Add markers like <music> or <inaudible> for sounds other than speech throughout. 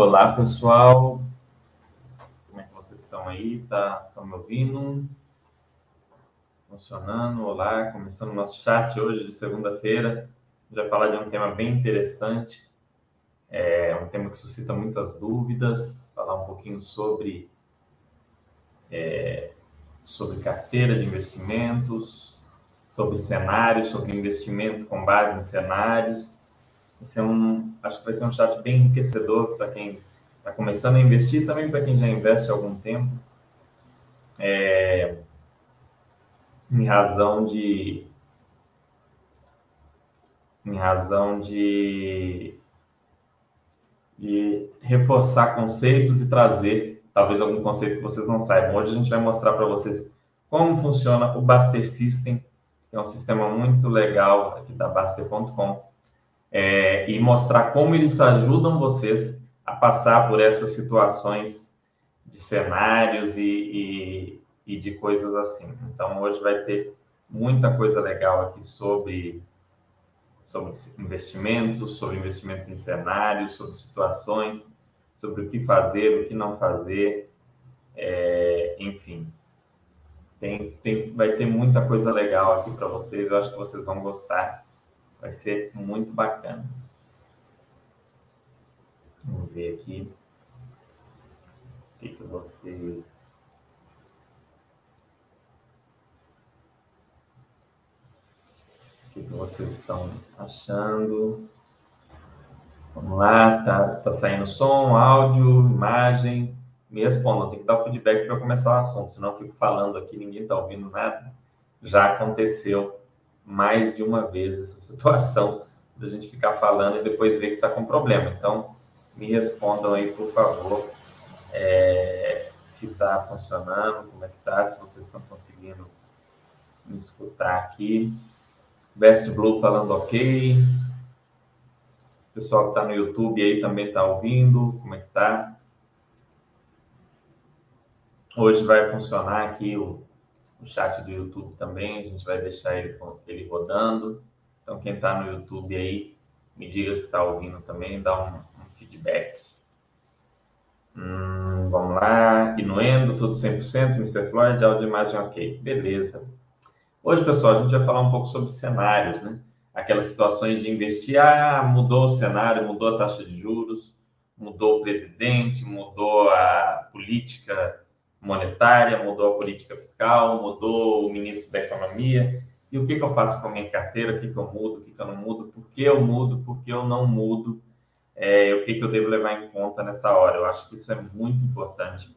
Olá, pessoal. Como é que vocês estão aí? Tá, estão me ouvindo? Funcionando? Olá, começando o nosso chat hoje de segunda-feira. Já falar de um tema bem interessante. É um tema que suscita muitas dúvidas. Falar um pouquinho sobre é, sobre carteira de investimentos, sobre cenários, sobre investimento com base em cenários esse é um, acho que vai ser um chat bem enriquecedor para quem está começando a investir, também para quem já investe há algum tempo. É, em razão de em razão de, de reforçar conceitos e trazer talvez algum conceito que vocês não saibam. Hoje a gente vai mostrar para vocês como funciona o Baster System, que é um sistema muito legal aqui da Baster.com, é, e mostrar como eles ajudam vocês a passar por essas situações de cenários e, e, e de coisas assim. Então, hoje vai ter muita coisa legal aqui sobre, sobre investimentos, sobre investimentos em cenários, sobre situações, sobre o que fazer, o que não fazer, é, enfim. Tem, tem, vai ter muita coisa legal aqui para vocês, eu acho que vocês vão gostar. Vai ser muito bacana. Vamos ver aqui o que, que vocês. O que, que vocês estão achando? Vamos lá, tá, tá saindo som, áudio, imagem. Me respondam, tem que dar o feedback para começar o assunto, senão eu fico falando aqui, ninguém está ouvindo nada. Já aconteceu mais de uma vez essa <laughs> situação da gente ficar falando e depois ver que está com problema. Então, me respondam aí, por favor, é, se está funcionando, como é que está, se vocês estão conseguindo me escutar aqui. Best Blue falando ok. O pessoal que está no YouTube aí também está ouvindo, como é que está? Hoje vai funcionar aqui o o chat do YouTube também, a gente vai deixar ele, ele rodando. Então, quem está no YouTube aí, me diga se está ouvindo também, dá um, um feedback. Hum, vamos lá, Inuendo, tudo 100%, Mr. Floyd, áudio e imagem ok. Beleza. Hoje, pessoal, a gente vai falar um pouco sobre cenários, né? Aquelas situações de investir, ah, mudou o cenário, mudou a taxa de juros, mudou o presidente, mudou a política monetária, mudou a política fiscal, mudou o ministro da Economia. E o que, que eu faço com a minha carteira? O que, que eu mudo? O que, que eu não mudo? Por que eu mudo? Por que eu não mudo? É, o que, que eu devo levar em conta nessa hora? Eu acho que isso é muito importante.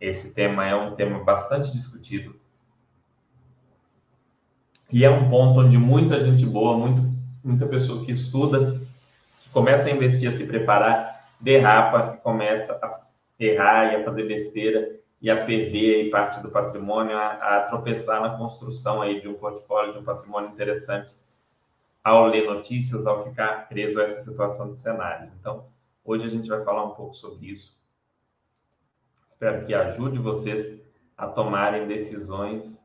Esse tema é um tema bastante discutido. E é um ponto onde muita gente boa, muito, muita pessoa que estuda, que começa a investir, a se preparar, derrapa, começa a errar e a fazer besteira e a perder parte do patrimônio, a, a, tropeçar na construção aí de um portfólio, de um patrimônio interessante, ao ler notícias, ao ficar preso a essa situação de cenários. Então, hoje a gente vai falar um pouco sobre isso. Espero que ajude vocês a tomarem decisões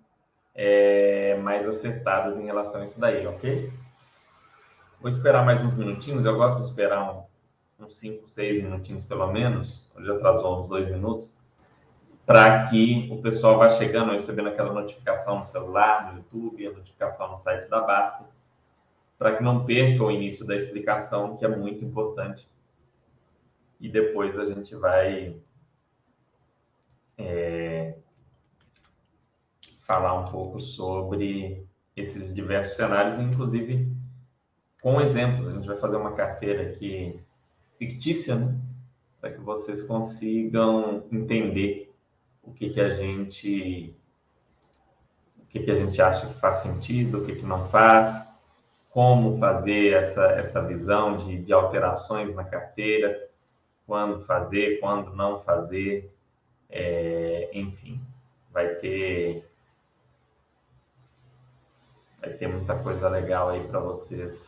é, mais acertadas em relação a isso daí, ok? Vou esperar mais uns minutinhos, eu gosto de esperar um, uns 5, 6 minutinhos pelo menos, hoje atrasou uns dois minutos, para que o pessoal vá chegando, recebendo aquela notificação no celular, no YouTube, a notificação no site da Basta, para que não perca o início da explicação, que é muito importante. E depois a gente vai é, falar um pouco sobre esses diversos cenários, inclusive com exemplos. A gente vai fazer uma carteira aqui fictícia, né? para que vocês consigam entender o que, que a gente o que, que a gente acha que faz sentido, o que, que não faz, como fazer essa, essa visão de, de alterações na carteira, quando fazer, quando não fazer, é, enfim, vai ter vai ter muita coisa legal aí para vocês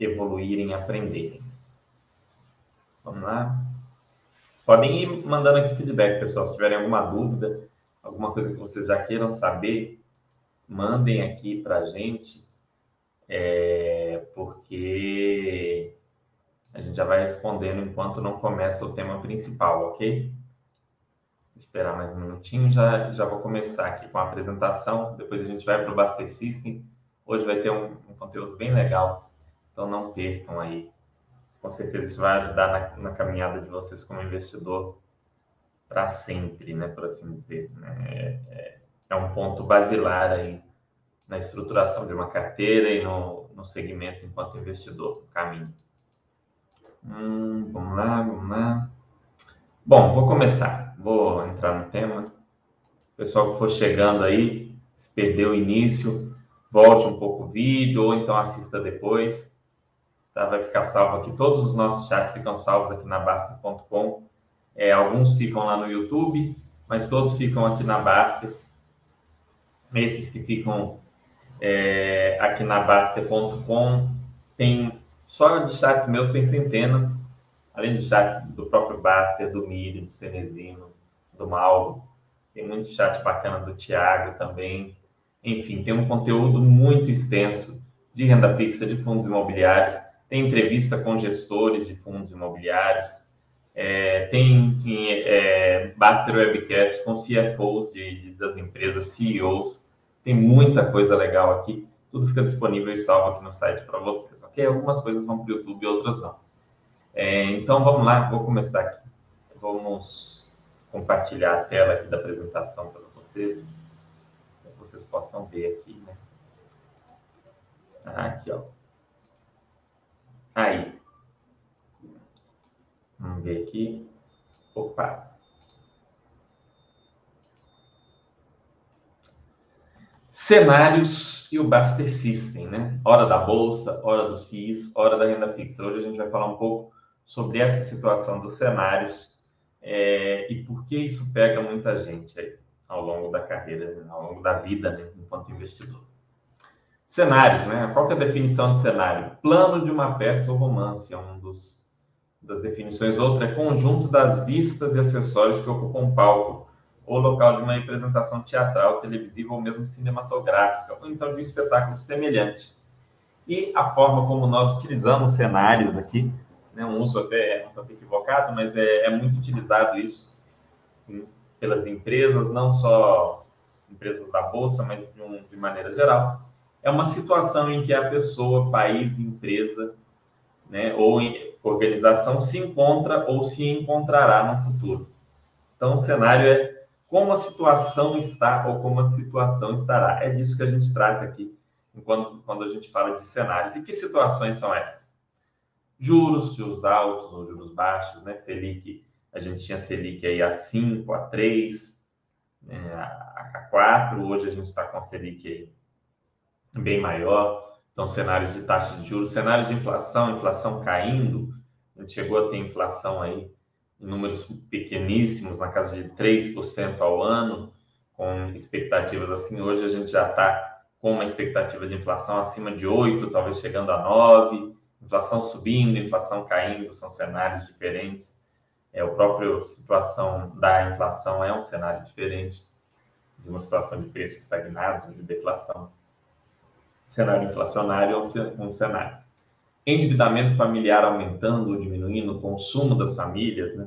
evoluírem, aprenderem. Vamos lá? Podem ir mandando aqui feedback, pessoal. Se tiverem alguma dúvida, alguma coisa que vocês já queiram saber, mandem aqui para a gente, é, porque A gente já vai respondendo enquanto não começa o tema principal, ok? Esperar mais um minutinho, já, já vou começar aqui com a apresentação. Depois a gente vai para o Baster System. Hoje vai ter um, um, conteúdo bem legal, então não percam aí. Com certeza isso vai ajudar na, na caminhada de vocês como investidor para sempre, né? Por assim dizer. Né? É, é, é um ponto basilar aí na estruturação de uma carteira e no, no segmento enquanto investidor, no caminho. Hum, vamos lá, vamos lá. Bom, vou começar. Vou entrar no tema. Pessoal que for chegando aí, se perdeu o início, volte um pouco o vídeo ou então assista depois. Tá? Vai ficar salvo aqui. Todos os nossos chats ficam salvos aqui na Basta.com. É, alguns ficam lá no YouTube, mas todos ficam aqui na Basta. Esses que ficam é, aqui na Basta.com tem só de chats meus tem centenas, além de chats do próprio Baster, do Miri, do Cenezino, do Mauro. Tem muito chat bacana do Tiago também. Enfim, tem um conteúdo muito extenso de renda fixa, de fundos imobiliários. Tem entrevista com gestores de fundos imobiliários. É, tem enfim, é, Baster Webcast com CFOs de, de, das empresas, CEOs. Tem muita coisa legal aqui. Tudo fica disponível e salvo aqui no site para vocês, ok? Algumas coisas vão para o YouTube, outras não. É, então vamos lá, vou começar aqui. Vamos compartilhar a tela aqui da apresentação para vocês, para que vocês possam ver aqui, né? Aqui, ó. Aí. Vamos ver aqui. Opa. cenários e o Baster System, né? Hora da bolsa, hora dos FIIs, hora da renda fixa. Hoje a gente vai falar um pouco sobre essa situação dos cenários é, e por que isso pega muita gente aí ao longo da carreira, ao longo da vida, né, enquanto investidor. Cenários, né? Qual é a definição de cenário? Plano de uma peça ou romance é um dos das definições. Outra é conjunto das vistas e acessórios que ocupam um palco ou local de uma representação teatral, televisiva ou mesmo cinematográfica, ou então de um espetáculo semelhante. E a forma como nós utilizamos cenários aqui, né, um uso até um tanto equivocado, mas é, é muito utilizado isso em, pelas empresas, não só empresas da Bolsa, mas de, um, de maneira geral. É uma situação em que a pessoa, país, empresa, né, ou organização se encontra ou se encontrará no futuro. Então, o cenário é como a situação está ou como a situação estará. É disso que a gente trata aqui quando, quando a gente fala de cenários. E que situações são essas? Juros, juros altos ou juros baixos, né? Selic, a gente tinha Selic aí a 5, a 3, né? a 4, hoje a gente está com Selic aí bem maior. Então, cenários de taxa de juros, cenários de inflação, inflação caindo, a gente chegou a ter inflação aí em números pequeníssimos, na casa de 3% ao ano, com expectativas assim. Hoje a gente já está com uma expectativa de inflação acima de 8, talvez chegando a 9, inflação subindo, inflação caindo, são cenários diferentes. É, o próprio situação da inflação é um cenário diferente de uma situação de preços estagnados, de deflação. Cenário inflacionário é um cenário endividamento familiar aumentando ou diminuindo, consumo das famílias, né?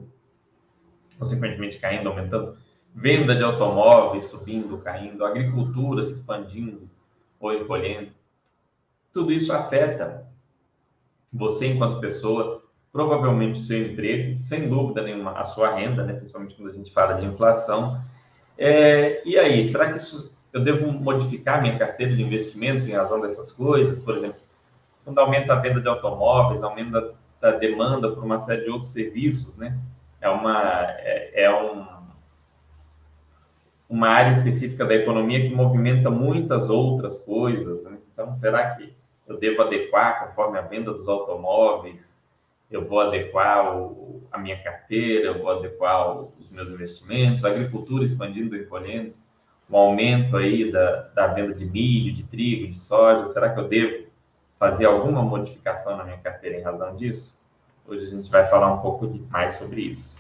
consequentemente caindo, aumentando, venda de automóveis subindo, caindo, agricultura se expandindo ou encolhendo. Tudo isso afeta você enquanto pessoa, provavelmente o seu emprego, sem dúvida nenhuma, a sua renda, né? principalmente quando a gente fala de inflação. É, e aí, será que isso eu devo modificar minha carteira de investimentos em razão dessas coisas? Por exemplo, quando aumenta a venda de automóveis, aumenta a demanda por uma série de outros serviços, né? É uma, é, é um, uma área específica da economia que movimenta muitas outras coisas. Né? Então, será que eu devo adequar conforme a venda dos automóveis? Eu vou adequar o, a minha carteira, eu vou adequar os meus investimentos, a agricultura expandindo e encolhendo, um aumento aí da, da venda de milho, de trigo, de soja. Será que eu devo fazer alguma modificação na minha carteira em razão disso? Hoje a gente vai falar um pouco mais sobre isso.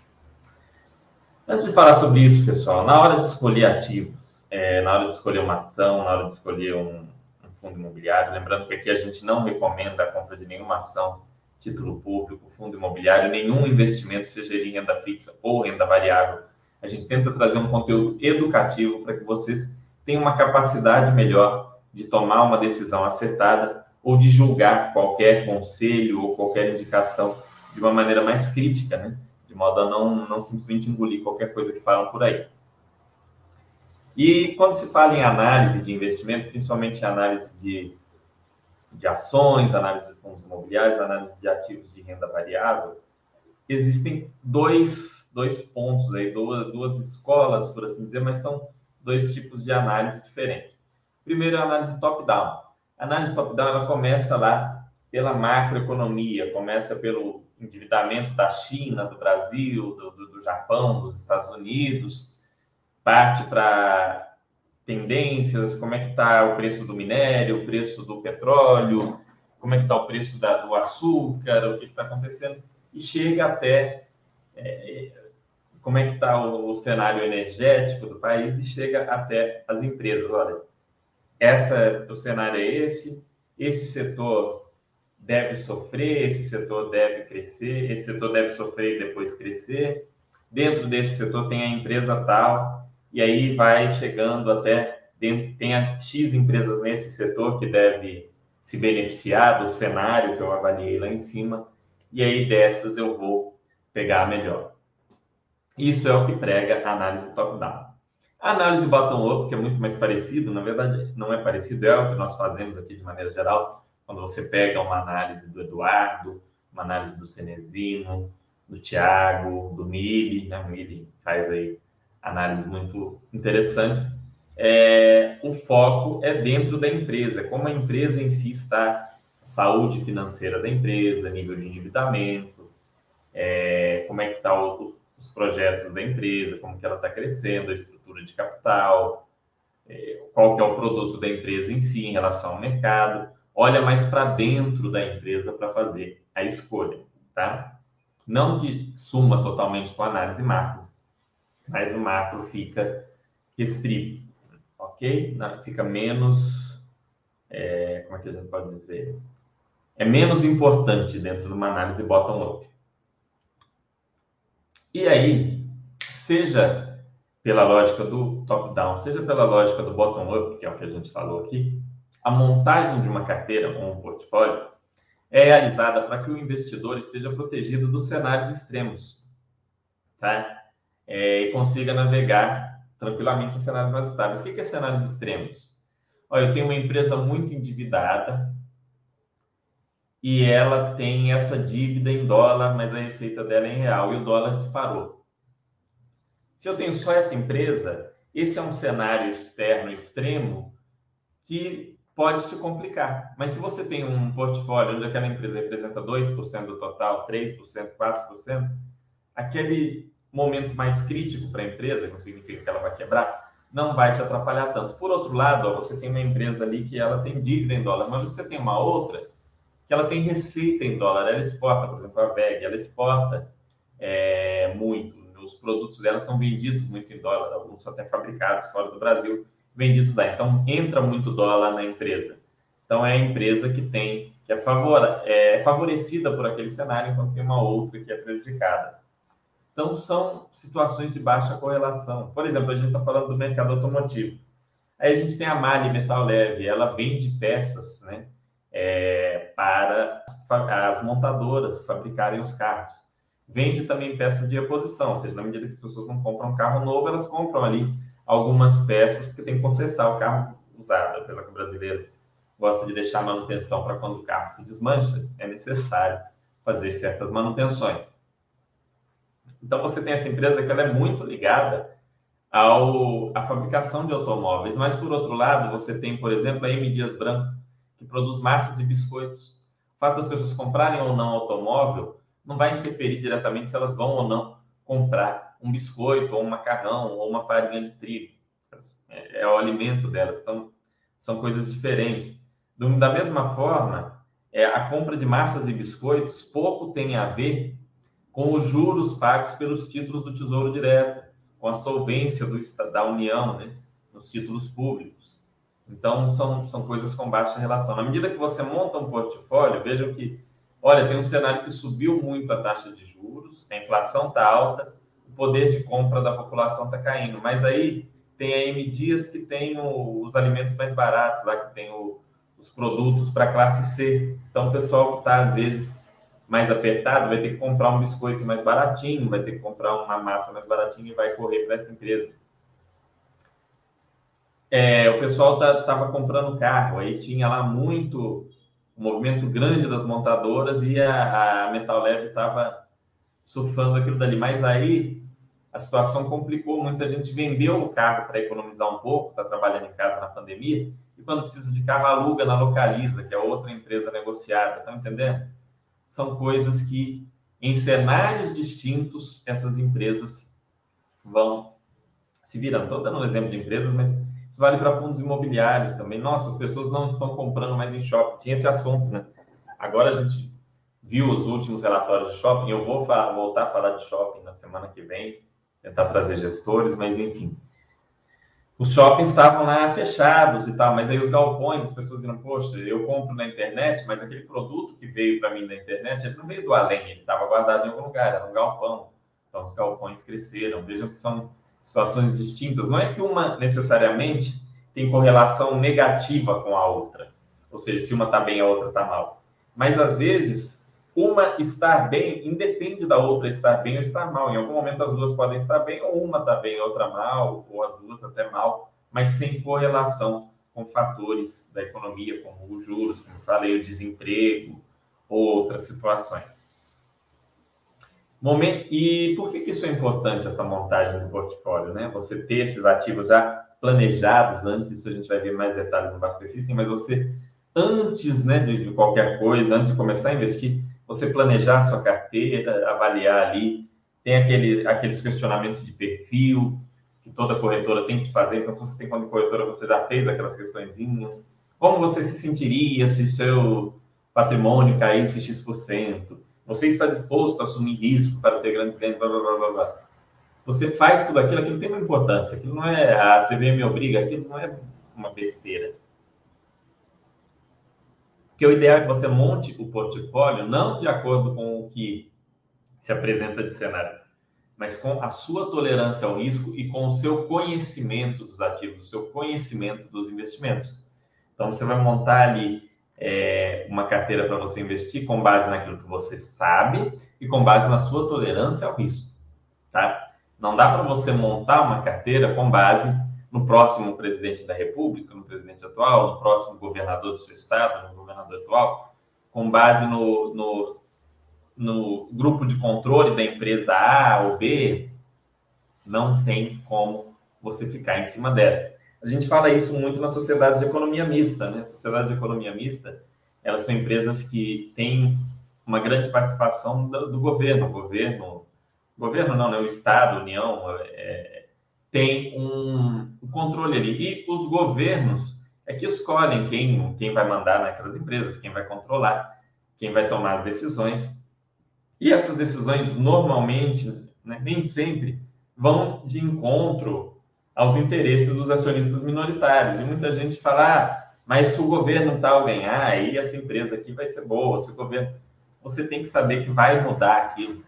Antes de falar sobre isso, pessoal, na hora de escolher ativos, é, na hora de escolher uma ação, na hora de escolher um, um fundo imobiliário, lembrando que aqui a gente não recomenda a compra de nenhuma ação título público, fundo imobiliário, nenhum investimento, seja em renda fixa ou renda variável. A gente tenta trazer um conteúdo educativo para que vocês tenham uma capacidade melhor de tomar uma decisão acertada ou de julgar qualquer conselho ou qualquer indicação de uma maneira mais crítica, né? de modo a não, não simplesmente engolir qualquer coisa que falam por aí. E quando se fala em análise de investimento, principalmente análise de, de ações, análise de fundos imobiliários, análise de ativos de renda variável, existem dois, dois pontos aí, duas, duas escolas, por assim dizer, mas são dois tipos de análise diferentes. Primeiro é a análise top-down. A análise top-down ela começa lá pela macroeconomia, começa pelo endividamento da China, do Brasil, do, do, do Japão, dos Estados Unidos, parte para tendências, como é que está o preço do minério, o preço do petróleo, como é que está o preço da, do açúcar, o que está acontecendo, e chega até é, como é que está o, o, cenário energético do país e chega até as empresas. Olha, essa, o cenário é esse, esse setor deve sofrer, esse setor deve crescer, esse setor deve sofrer e depois crescer. Dentro desse setor tem a empresa tal, e aí vai chegando até tem a X empresas nesse setor que deve se beneficiar do cenário que eu avaliei lá em cima, e aí dessas eu vou pegar a melhor. Isso é o que prega a análise top-down. A análise bottom-up, que é muito mais parecido, na verdade não é parecido, é o que nós fazemos aqui de maneira geral, quando você pega uma análise do Eduardo, uma análise do Cenezino, do Tiago, do Mili, né? O Mili faz aí análises muito interessantes. É, o foco é dentro da empresa, como a empresa em si está, saúde financeira da empresa, nível de endividamento, é, como é que está o, os projetos da empresa, como que ela está crescendo, a estrutura de capital, é, qual que é o produto da empresa em si em relação ao mercado. Olha mais para dentro da empresa para fazer a escolha, tá? Não que suma totalmente com a análise macro, mas o macro fica restrito, ok? Fica menos, é, como é que a gente pode dizer? É menos importante dentro de uma análise bottom-up. E aí, seja pela lógica do top-down, seja pela lógica do bottom-up, que é o que a gente falou aqui, a montagem de uma carteira ou um portfólio é realizada para que o investidor esteja protegido dos cenários extremos, tá? É, e consiga navegar tranquilamente em cenários mais estáveis. O que é cenários extremos? Olha, eu tenho uma empresa muito endividada, e ela tem essa dívida em dólar, mas a receita dela é em real e o dólar disparou. Se eu tenho só essa empresa, esse é um cenário externo extremo que pode te complicar. Mas se você tem um portfólio onde aquela empresa representa 2% do total, 3%, 4%, aquele momento mais crítico para a empresa, que significa que ela vai quebrar, não vai te atrapalhar tanto. Por outro lado, ó, você tem uma empresa ali que ela tem dívida em dólar, mas você tem uma outra que ela tem receita em dólar. Ela exporta, por exemplo, a VEG, ela exporta é, muito. Os produtos dela são vendidos muito em dólar, alguns são até fabricados fora do Brasil, vendidos lá. Então, entra muito dólar na empresa. Então, é a empresa que tem, que é, favor, é favorecida por aquele cenário, enquanto tem uma outra que é prejudicada. Então, são situações de baixa correlação. Por exemplo, a gente está falando do mercado automotivo. Aí a gente tem a Mali Metal Leve, ela vende peças, né? É, para as montadoras fabricarem os carros. Vende também peças de reposição, ou seja, na medida que as pessoas não compram um carro novo, elas compram ali algumas peças, porque tem que consertar o carro usado, apesar que o brasileiro gosta de deixar manutenção para quando o carro se desmancha, é necessário fazer certas manutenções. Então você tem essa empresa que ela é muito ligada ao, à fabricação de automóveis, mas por outro lado você tem, por exemplo, a M Dias Branco, que produz massas e biscoitos. O fato das pessoas comprarem ou não automóvel não vai interferir diretamente se elas vão ou não comprar um biscoito, ou um macarrão, ou uma farinha de trigo. É, é o alimento delas, então são coisas diferentes. Da mesma forma, é, a compra de massas e biscoitos pouco tem a ver com os juros pagos pelos títulos do Tesouro Direto, com a solvência do, da União né, nos títulos públicos. Então, são, são coisas com baixa relação. Na medida que você monta um portfólio, vejam que olha, tem um cenário que subiu muito a taxa de juros, a inflação está alta, o poder de compra da população está caindo. Mas aí tem a M Dias que tem o, os alimentos mais baratos, lá que tem o, os produtos para classe C. Então, o pessoal que está, às vezes, mais apertado vai ter que comprar um biscoito mais baratinho, vai ter que comprar uma massa mais baratinha e vai correr para essa empresa. É, o pessoal estava tá, comprando carro, aí tinha lá muito um movimento grande das montadoras e a, a Metal Leve estava surfando aquilo dali. Mas aí a situação complicou, muita gente vendeu o carro para economizar um pouco, está trabalhando em casa na pandemia, e quando precisa de carro, aluga na Localiza, que é outra empresa negociada, tá entendendo? São coisas que, em cenários distintos, essas empresas vão se virando. Estou dando um exemplo de empresas, mas isso vale para fundos imobiliários também. Nossa, as pessoas não estão comprando mais em shopping. Tinha esse assunto, né? Agora a gente viu os últimos relatórios de shopping. Eu vou voltar a falar de shopping na semana que vem, tentar trazer gestores, mas enfim. Os shoppings estavam lá fechados e tal, mas aí os galpões, as pessoas viram, poxa, eu compro na internet, mas aquele produto que veio para mim da internet, ele não veio do além, ele estava guardado em algum lugar, era um galpão. Então os galpões cresceram. Vejam que são situações distintas. Não é que uma necessariamente tem correlação negativa com a outra. Ou seja, se uma está bem, a outra está mal. Mas às vezes, uma estar bem independe da outra estar bem ou estar mal. Em algum momento as duas podem estar bem, ou uma está bem, a outra mal, ou as duas até mal, mas sem correlação com fatores da economia, como os juros, como falei, o desemprego, ou outras situações. Momento, e por que, que isso é importante, essa montagem do portfólio? Né? Você ter esses ativos já planejados antes, isso a gente vai ver mais detalhes no Basket System, mas você, antes né, de, de qualquer coisa, antes de começar a investir, você planejar a sua carteira, avaliar ali, tem aquele, aqueles questionamentos de perfil que toda corretora tem que fazer, então se você tem de corretora, você já fez aquelas questõezinhas, como você se sentiria se seu patrimônio caísse X%, você está disposto a assumir risco para ter grandes ganhos, blá, blá, blá, blá. Você faz tudo aquilo, aquilo tem uma importância. Aquilo não é a CVM obriga, aquilo não é uma besteira. Porque o ideal é que você monte o portfólio não de acordo com o que se apresenta de cenário, mas com a sua tolerância ao risco e com o seu conhecimento dos ativos, o seu conhecimento dos investimentos. Então, você vai montar ali é, uma carteira para você investir com base naquilo que você sabe e com base na sua tolerância ao risco, tá? Não dá para você montar uma carteira com base no próximo presidente da República, no presidente atual, no próximo governador do seu estado, no governador atual, com base no, no, no grupo de controle da empresa A ou B, não tem como você ficar em cima dessa. A gente fala isso muito nas sociedades de economia mista, né? Sociedades de economia mista, elas são empresas que têm uma grande participação do, do governo. O governo, governo não, né? O Estado, União, é, tem um, um, controle ali. E os governos é que escolhem quem, quem vai mandar naquelas empresas, quem vai controlar, quem vai tomar as decisões. E essas decisões, normalmente, né, nem sempre, vão de encontro aos interesses dos acionistas minoritários. E muita gente fala, ah, mas se o governo tal ganhar, aí essa empresa aqui vai ser boa. Se o governo. Você tem que saber que vai mudar aquilo.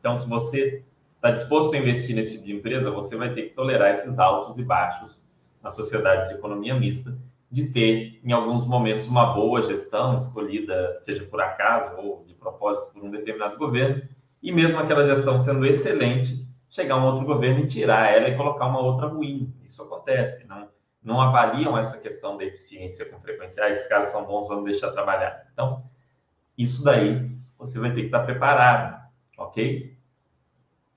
Então, se você está disposto a investir nesse tipo de empresa, você vai ter que tolerar esses altos e baixos nas sociedades de economia mista, de ter, em alguns momentos, uma boa gestão escolhida, seja por acaso ou de propósito por um determinado governo, e mesmo aquela gestão sendo excelente, chegar um outro governo e tirar ela e colocar uma outra ruim. Isso acontece, não, não avaliam essa questão da eficiência com frequência. Ah, esses caras são bons, vamos deixar trabalhar. Então, isso daí você vai ter que estar preparado, ok?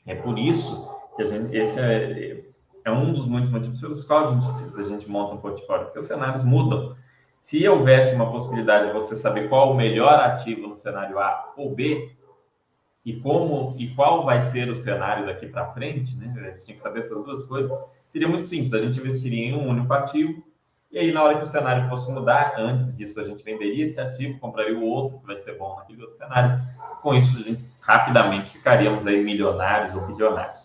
É por isso que a gente, esse é, é um dos muitos motivos pelos quais a gente, a gente monta um portfólio, porque os cenários mudam. Se houvesse uma possibilidade de você saber qual o melhor ativo no cenário A ou B, e como e qual vai ser o cenário daqui para frente, né? A gente tem que saber essas duas coisas. Seria muito simples, a gente investiria em um único ativo e aí na hora que o cenário fosse mudar, antes disso a gente venderia esse ativo, compraria o outro que vai ser bom naquele outro cenário. Com isso, a gente rapidamente ficaríamos aí milionários ou bilionários.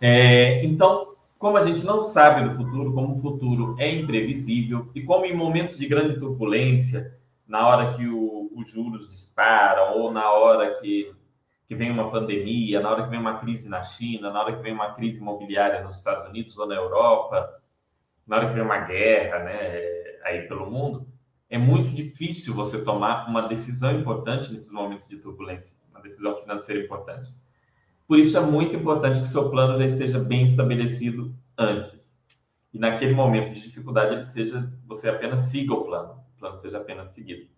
É, então, como a gente não sabe do futuro, como o futuro é imprevisível e como em momentos de grande turbulência, na hora que o, os juros disparam, ou na hora que, que vem uma pandemia, na hora que vem uma crise na China, na hora que vem uma crise imobiliária nos Estados Unidos ou na Europa, na hora que vem uma guerra né, aí pelo mundo, é muito difícil você tomar uma decisão importante nesses momentos de turbulência, uma decisão financeira importante. Por isso é muito importante que seu plano já esteja bem estabelecido antes. E naquele momento de dificuldade ele seja você apenas siga o plano, o plano seja apenas seguido.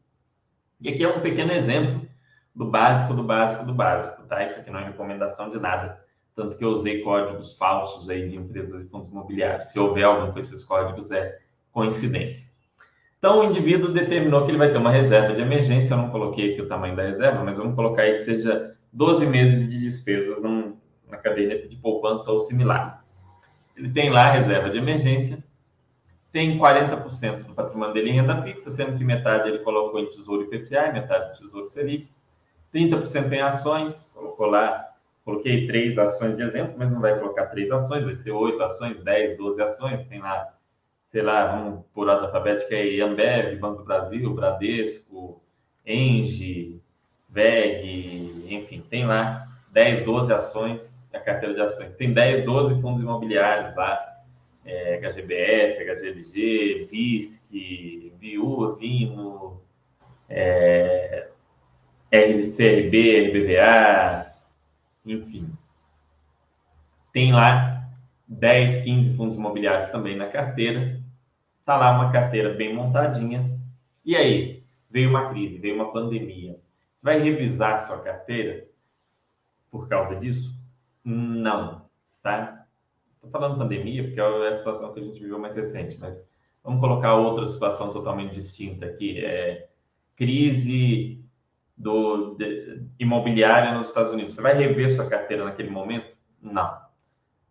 E aqui é um pequeno exemplo do básico do básico do básico, tá? Isso aqui não é recomendação de nada, tanto que eu usei códigos falsos aí de empresas e fundos imobiliários. Se houver algum com esses códigos é coincidência. Então, o indivíduo determinou que ele vai ter uma reserva de emergência. Eu não coloquei aqui o tamanho da reserva, mas vamos colocar aí que seja 12 meses de despesas num, na caderneta de poupança ou similar. Ele tem lá a reserva de emergência, tem 40% do patrimônio dele em renda fixa, sendo que metade ele colocou em Tesouro IPCA e metade em Tesouro Selic, 30% em ações, colocou lá, coloquei três ações de exemplo, mas não vai colocar três ações, vai ser oito ações, 10, 12 ações, tem lá, sei lá, vamos por ordem alfabética aí, Ambev, Banco do Brasil, Bradesco, Engie, VEG, enfim, tem lá 10, 12 ações, a carteira de ações. Tem 10, 12 fundos imobiliários lá, é, HGBS, HGLG, VISC, VIU, VINO, é, RCRB, RBVA, enfim. Tem lá 10, 15 fundos imobiliários também na carteira. Está lá uma carteira bem montadinha. E aí, veio uma crise, veio uma pandemia você vai revisar sua carteira por causa disso? Não, tá? Estou falando pandemia porque é a situação que a gente viveu mais recente, mas vamos colocar outra situação totalmente distinta aqui. É crise do de, imobiliária nos Estados Unidos. Você vai rever sua carteira naquele momento? Não.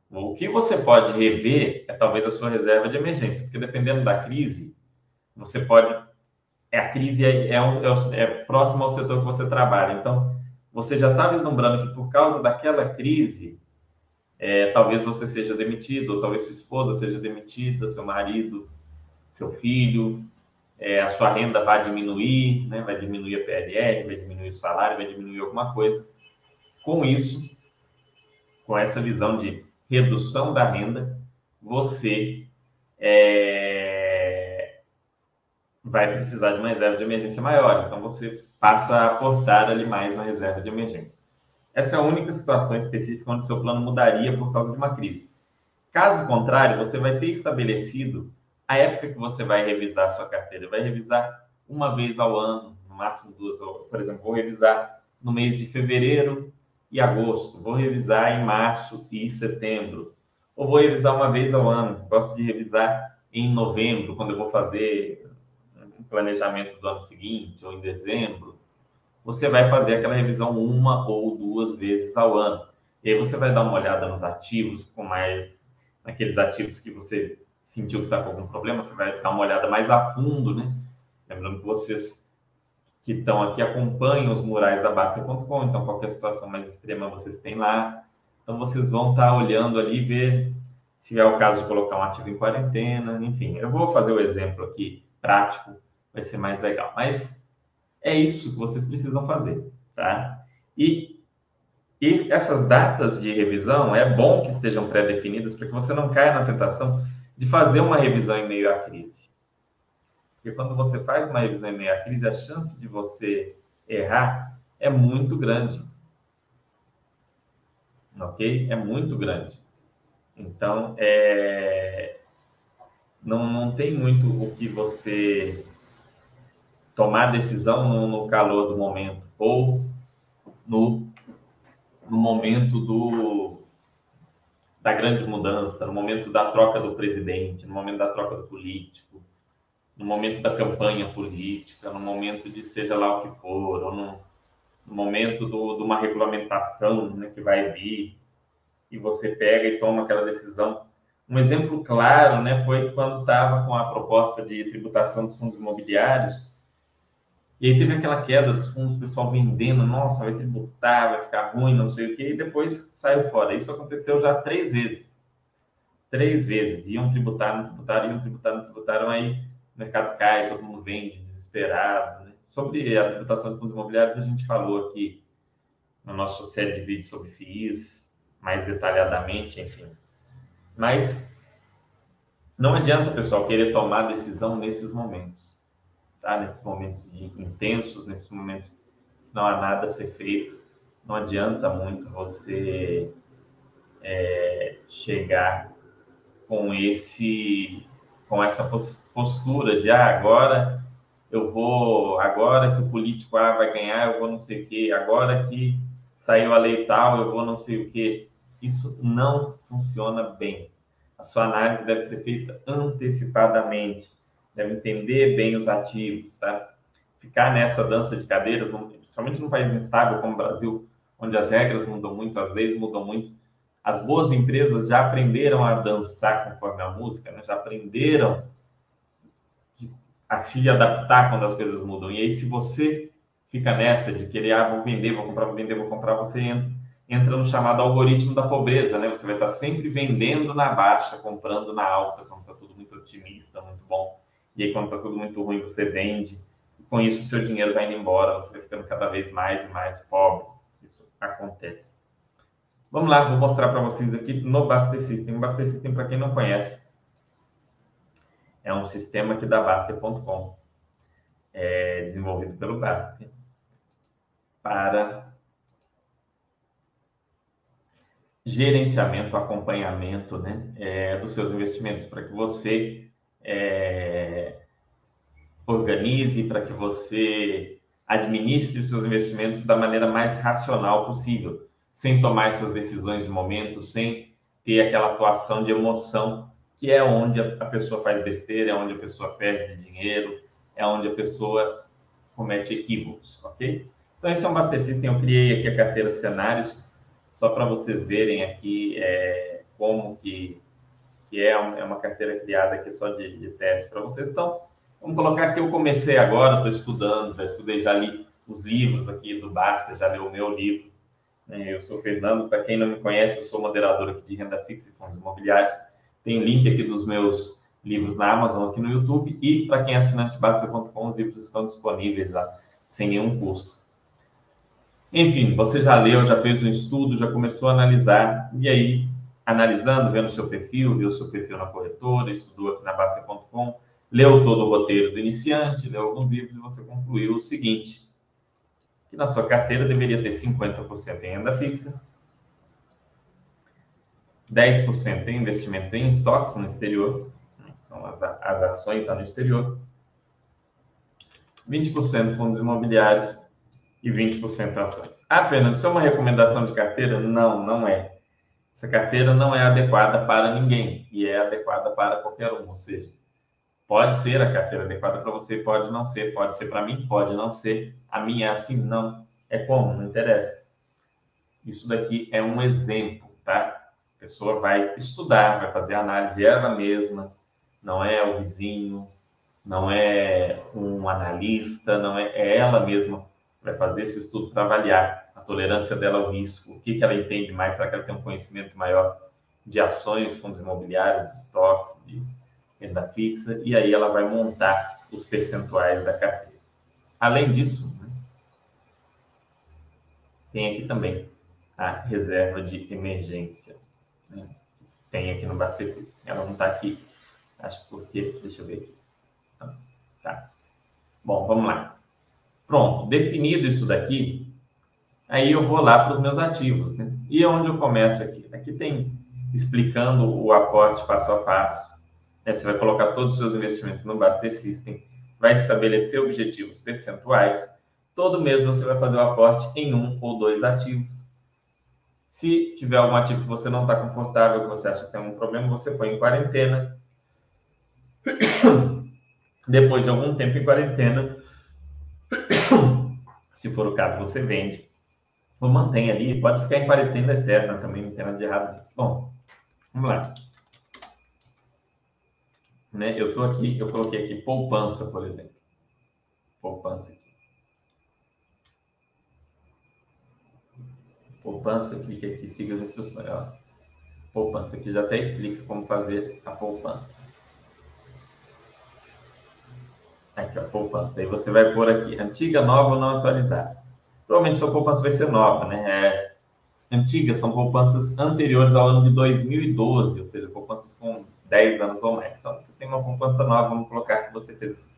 O que você pode rever é talvez a sua reserva de emergência, porque dependendo da crise, você pode é a crise é, é, é, é próxima ao setor que você trabalha. Então, você já está vislumbrando que por causa daquela crise, é, talvez você seja demitido, ou talvez sua esposa seja demitida, seu marido, seu filho, é, a sua renda vai diminuir, né? vai diminuir a PLR, vai diminuir o salário, vai diminuir alguma coisa. Com isso, com essa visão de redução da renda, você é, vai precisar de uma reserva de emergência maior. Então, você passa a aportar ali mais na reserva de emergência. Essa é a única situação específica onde seu plano mudaria por causa de uma crise. Caso contrário, você vai ter estabelecido a época que você vai revisar a sua carteira. Vai revisar uma vez ao ano, no máximo duas. Por exemplo, vou revisar no mês de fevereiro e agosto. Vou revisar em março e setembro. Ou vou revisar uma vez ao ano. Gosto de revisar em novembro, quando eu vou fazer planejamento do ano seguinte ou em dezembro, você vai fazer aquela revisão uma ou duas vezes ao ano. E aí você vai dar uma olhada nos ativos, com mais naqueles ativos que você sentiu que está com algum problema, você vai dar uma olhada mais a fundo, né? Lembrando que vocês que estão aqui acompanham os murais da Basta.com, então qualquer situação mais extrema vocês têm lá. Então vocês vão estar tá olhando ali e ver se é o caso de colocar um ativo em quarentena, enfim. Eu vou fazer o exemplo aqui prático vai ser mais legal. Mas é isso que vocês precisam fazer, tá? E, e essas datas de revisão é bom que estejam pré-definidas para que você não caia na tentação de fazer uma revisão em meio à crise. Porque quando você faz uma revisão em meio à crise, a chance de você errar é muito grande. Ok? É muito grande. Então, é... não, não tem muito o que você tomar decisão no, no calor do momento ou no, no momento do, da grande mudança, no momento da troca do presidente, no momento da troca do político, no momento da campanha política, no momento de seja lá o que for, ou no, no momento do, de uma regulamentação né, que vai vir, e você pega e toma aquela decisão. Um exemplo claro né, foi quando estava com a proposta de tributação dos fundos imobiliários, e aí teve aquela queda dos fundos, o pessoal vendendo, nossa, vai tributar, vai ficar ruim, não sei o quê, e depois saiu fora. Isso aconteceu já três vezes. Três vezes. Iam tributar, não tributaram, iam tributar, não tributaram, aí o mercado cai, todo mundo vende, desesperado. Né? sobre a tributação de fundos imobiliários, a gente falou aqui no nosso série de vídeos sobre FIIs, mais detalhadamente, enfim. Mas não adianta, pessoal, querer tomar decisão nesses momentos, tá? Nesses momentos intensos, nesses momentos não há nada a ser feito. Não adianta muito você é, chegar com esse com essa postura de ah, agora eu vou agora que o político A vai ganhar eu vou não sei o que agora que saiu a lei tal eu vou não sei o que isso não funciona bem a sua análise deve ser feita antecipadamente deve entender bem os ativos tá ficar nessa dança de cadeiras principalmente num país instável como o Brasil onde as regras mudam muito as leis mudam muito as boas empresas já aprenderam a dançar conforme a música, né? já aprenderam a se adaptar quando as coisas mudam. E aí, se você fica nessa de querer, ah, vou vender, vou comprar, vou vender, vou comprar, você entra no chamado algoritmo da pobreza, né? Você vai estar sempre vendendo na baixa, comprando na alta, quando está tudo muito otimista, muito bom. E aí, quando está tudo muito ruim, você vende. E com isso, o seu dinheiro vai indo embora, você vai ficando cada vez mais e mais pobre. Isso acontece. Vamos lá, vou mostrar para vocês aqui no Baster System. O System, para quem não conhece, é um sistema aqui da Baster.com, é desenvolvido pelo Baster, para gerenciamento, acompanhamento né, é, dos seus investimentos, para que você é, organize, para que você administre os seus investimentos da maneira mais racional possível sem tomar essas decisões de momento, sem ter aquela atuação de emoção, que é onde a pessoa faz besteira, é onde a pessoa perde dinheiro, é onde a pessoa comete equívocos, ok? Então, esse é um Baster System. Eu criei aqui a carteira cenários, só para vocês verem aqui é, como que, que é, é, uma carteira criada aqui só de, de teste para vocês. Então, vamos colocar que eu comecei agora, estou estudando, já estudei, já li os livros aqui do Baster, já li o meu livro, é, eu sou Fernando, para quem não me conhece, eu sou moderador aqui de renda fixa e fundos imobiliários. Tem o link aqui dos meus livros na Amazon, aqui no YouTube, e para quem é assinante basta.com, os livros estão disponíveis lá, sem nenhum custo. Enfim, você já leu, já fez um estudo, já começou a analisar, e aí, analisando, vendo seu perfil, viu seu perfil na corretora, estudou aqui na Basta.com, leu todo o roteiro do iniciante, leu alguns livros e você concluiu o seguinte: que na sua carteira deveria ter 50% em renda fixa, 10% em investimento em estoques no exterior, né, que são as, as ações lá no exterior, 20% fundos imobiliários e 20% ações. Ah, Fernando, isso é uma recomendação de carteira? Não, não é. Essa carteira não é adequada para ninguém e é adequada para qualquer um, ou seja, Pode ser a carteira adequada para você, pode não ser. Pode ser para mim, pode não ser. A minha é assim, não. É como? Não interessa. Isso daqui é um exemplo, tá? A pessoa vai estudar, vai fazer análise ela mesma, não é o vizinho, não é um analista, não é, é ela mesma vai fazer esse estudo para avaliar tolerância dela ao risco, o que, que ela entende mais, será que ela tem um conhecimento maior de ações, fundos imobiliários, de estoques, de renda fixa, e aí ela vai montar os percentuais da carteira. Além disso, né, tem aqui também a reserva de emergência. Né? Tem aqui no Bastecista. Ela não está aqui, acho porque, deixa eu ver aqui. Então, tá. Bom, vamos lá. Pronto, definido isso daqui, aí eu vou lá para os meus ativos, né? E onde eu começo aqui? Aqui tem explicando o aporte passo a passo, né? Você vai colocar todos os seus investimentos no Baster System, vai estabelecer objetivos percentuais. Todo mês você vai fazer o aporte em um ou dois ativos. Se tiver algum ativo que você não está confortável, que você acha que tem algum problema, você põe em quarentena. <coughs> Depois de algum tempo em quarentena, <coughs> se for o caso, você vende. Ou mantém ali, pode ficar em quarentena eterna também, não tem nada de errado nisso. Bom, vamos lá né? Eu estou aqui, eu coloquei aqui poupança, por exemplo. Poupança aqui. Poupança, clique aqui, siga as instruções. Ó. Poupança aqui já até explica como fazer a poupança. Aqui, a poupança. Aí você vai pôr aqui, antiga, nova ou não atualizada. Provavelmente sua poupança vai ser nova, né? É, antigas são poupanças anteriores ao ano de 2012, ou seja, poupanças com 10 anos ou mais. Então, você tem uma poupança nova, vamos colocar que você fez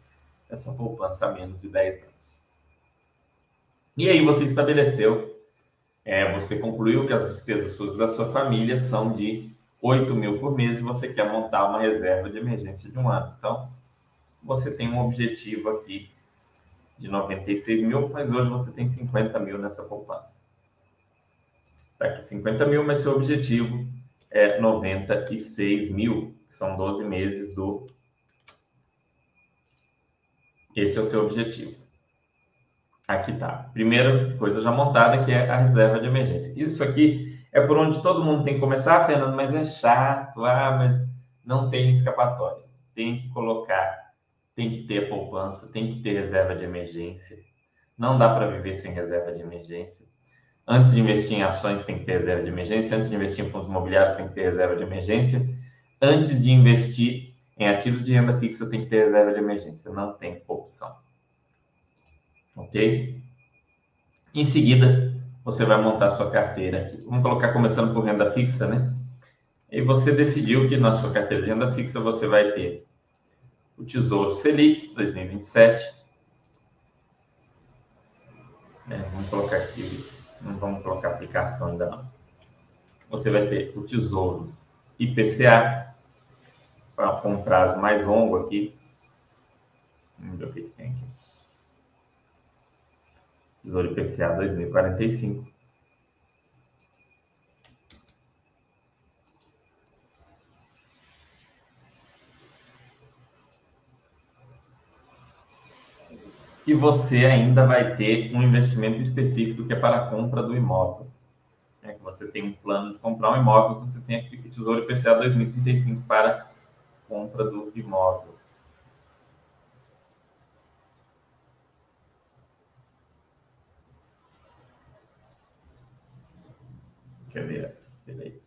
essa poupança há menos de 10 anos. E aí você estabeleceu, é, você concluiu que as despesas suas da sua família são de 8 mil por mês e você quer montar uma reserva de emergência de um ano. Então, você tem um objetivo aqui de 96 mil, mas hoje você tem 50 mil nessa poupança. Está aqui 50 mil, mas seu objetivo é 96 mil são 12 meses do. Esse é o seu objetivo. Aqui tá. Primeira coisa já montada, que é a reserva de emergência. Isso aqui é por onde todo mundo tem que começar, Fernando, mas é chato. Ah, mas não tem escapatória. Tem que colocar, tem que ter poupança, tem que ter reserva de emergência. Não dá para viver sem reserva de emergência. Antes de investir em ações, tem que ter reserva de emergência. Antes de investir em fundos imobiliários, tem que ter reserva de emergência antes de investir em ativos de renda fixa, tem que ter reserva de emergência. Não tem opção. Ok? Em seguida, você vai montar sua carteira aqui. Vamos colocar começando por renda fixa, né? E você decidiu que na sua carteira de renda fixa você vai ter o Tesouro Selic 2027. É, vamos colocar aqui, não vamos colocar aplicação ainda não. Você vai ter o Tesouro IPCA com um prazo mais longo aqui. Vamos ver o que tem aqui. Tesouro IPCA 2045. E você ainda vai ter um investimento específico que é para a compra do imóvel. É que você tem um plano de comprar um imóvel, você tem aqui o Tesouro IPCA 2035 para compra do imóvel. Quer ver? Peraí.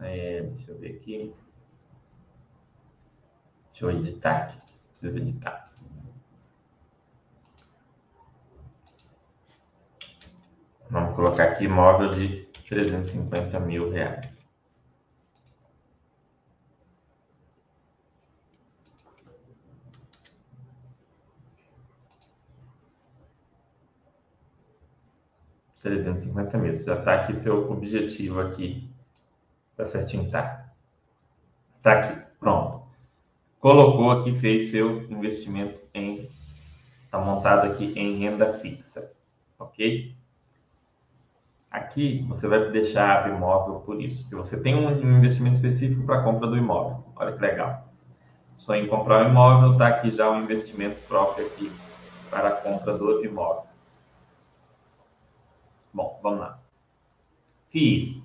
É, deixa eu ver aqui. Deixa eu editar aqui. Preciso editar. Vamos colocar aqui imóvel de 350 mil reais. 350 mil. Já está aqui seu objetivo aqui. Tá certinho? Tá. Tá aqui. Pronto. Colocou aqui, fez seu investimento em... Está montado aqui em renda fixa. Ok? Aqui você vai deixar o imóvel por isso, que você tem um investimento específico para a compra do imóvel. Olha que legal. Só em comprar o imóvel está aqui já um investimento próprio aqui para a compra do imóvel. Bom, vamos lá. FIIs.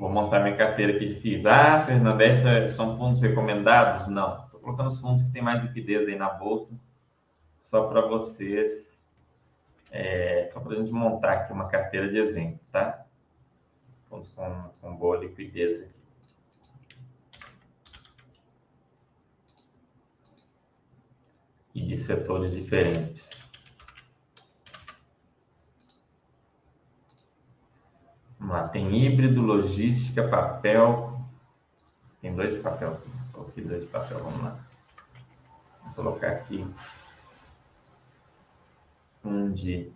Vou montar minha carteira aqui de FIIs. Ah, Fernanda, esses são fundos recomendados? Não. Estou colocando os fundos que têm mais liquidez aí na bolsa, só para vocês, é, só para a gente montar aqui uma carteira de exemplo, tá? Fundos com, com boa liquidez aqui. E de setores diferentes. Vamos lá, tem híbrido, logística, papel. Tem dois de papel. Coloquei dois de papel, vamos lá. Vou colocar aqui um de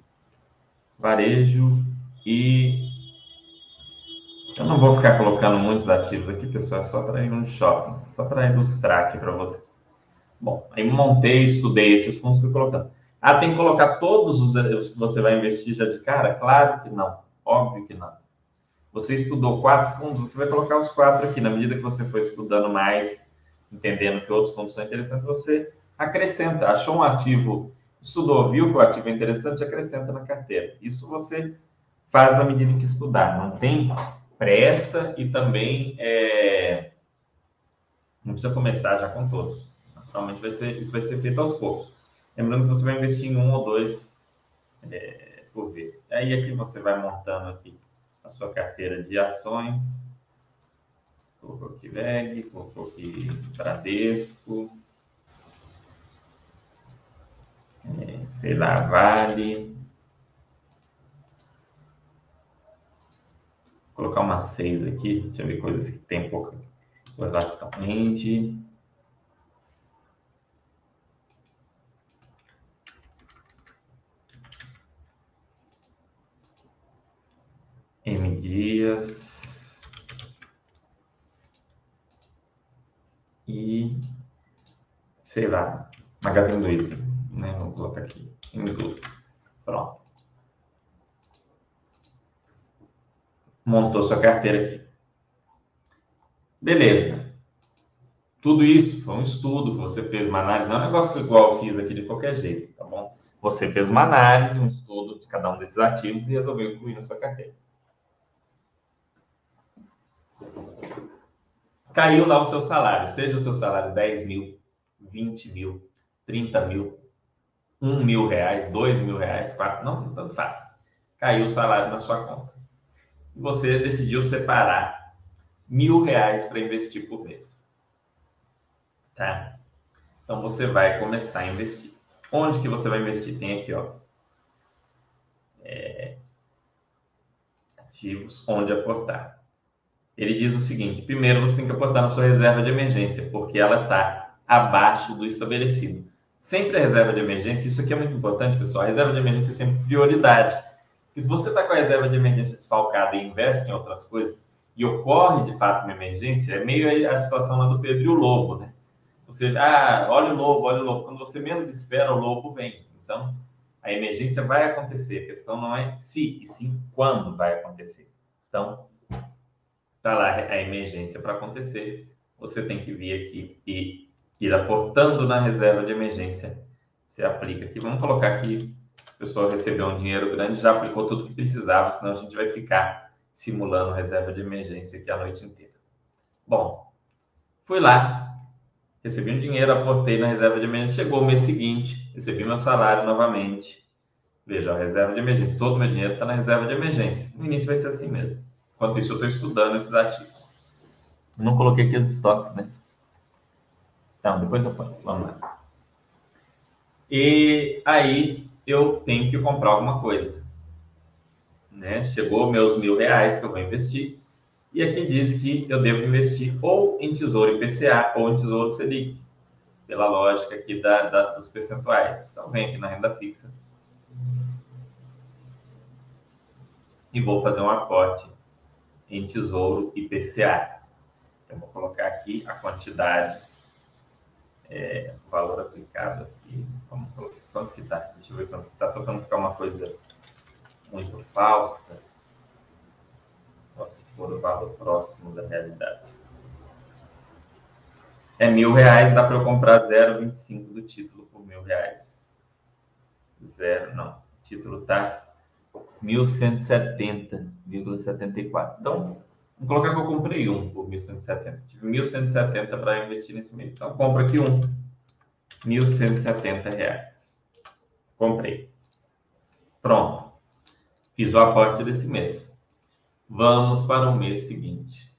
varejo e eu não vou ficar colocando muitos ativos aqui, pessoal, é só para ir no shopping, só para ilustrar aqui para vocês. Bom, aí montei, estudei esses fundos, fui colocando. Ah, tem que colocar todos os que você vai investir já de cara? Claro que não, óbvio que não. Você estudou quatro fundos, você vai colocar os quatro aqui. Na medida que você for estudando mais, entendendo que outros fundos são interessantes, você acrescenta. Achou um ativo, estudou, viu que o ativo é interessante, acrescenta na carteira. Isso você faz na medida que estudar. Não tem pressa e também é... não precisa começar já com todos. Naturalmente, vai ser, isso vai ser feito aos poucos. Lembrando que você vai investir em um ou dois é, por vez. Aí aqui você vai montando aqui a sua carteira de ações. Colocou aqui VEG, colocou aqui Bradesco. É, sei lá, Vale. Vou colocar uma 6 aqui. Deixa eu ver coisas que tem pouca correlação. End. M Dias e sei lá, Magazine Luiza, né? Vou colocar aqui, em Pronto. Montou sua carteira aqui. Beleza. Tudo isso foi um estudo, você fez uma análise, não é um negócio igual eu fiz aqui de qualquer jeito, tá bom? Você fez uma análise, um estudo de cada um desses ativos e resolveu incluir na sua carteira. Caiu lá o seu salário, seja o seu salário 10 mil, 20 mil, 30 mil, 1 mil reais, 2 mil reais, 4, não, tanto faz. Caiu o salário na sua conta. E você decidiu separar mil reais para investir por mês. Tá? Então você vai começar a investir. Onde que você vai investir? Tem aqui, ó. É, ativos, onde aportar ele diz o seguinte: primeiro você tem que aportar na sua reserva de emergência, porque ela está abaixo do estabelecido. Sempre a reserva de emergência, isso aqui é muito importante, pessoal. A reserva de emergência é sempre prioridade. Porque se você está com a reserva de emergência desfalcada e investe em outras coisas, e ocorre de fato uma emergência, é meio a situação lá do Pedro e o Lobo, né? Você, ah, olha o lobo, olha o lobo. Quando você menos espera, o lobo vem. Então, a emergência vai acontecer. A questão não é se, e sim quando vai acontecer. Então, está lá a emergência para acontecer, você tem que vir aqui e ir aportando na reserva de emergência. Você aplica aqui. Vamos colocar aqui, a pessoa recebeu um dinheiro grande, já aplicou tudo que precisava, senão a gente vai ficar simulando reserva de emergência aqui a noite inteira. Bom, fui lá, recebi um dinheiro, aportei na reserva de emergência, chegou o mês seguinte, recebi meu salário novamente. Veja, a reserva de emergência, todo meu dinheiro está na reserva de emergência. No início vai ser assim mesmo. Enquanto isso, eu estou estudando esses ativos. Não coloquei aqui os estoques, né? Então, depois eu ponho. Vamos lá. E aí, eu tenho que comprar alguma coisa. Né? Chegou meus mil reais que eu vou investir. E aqui diz que eu devo investir ou em Tesouro IPCA ou em Tesouro Selic. Pela lógica aqui da, da, dos percentuais. Então, vem aqui na renda fixa. E vou fazer um aporte em Tesouro IPCA. Eu vou colocar aqui a quantidade, é, o valor aplicado aqui. Vamos colocar quanto que está. Deixa eu ver quanto está, só para não ficar uma coisa muito falsa. Posso pôr o valor próximo da realidade. É mil reais, dá para eu comprar 0,25 do título por mil reais. Zero, não. O título está 1.170,74. Então, vamos colocar que eu comprei um por 1.170. Tive 1.170 para investir nesse mês. Então, compro aqui um. 1.170 reais. Comprei. Pronto. Fiz o aporte desse mês. Vamos para o mês seguinte.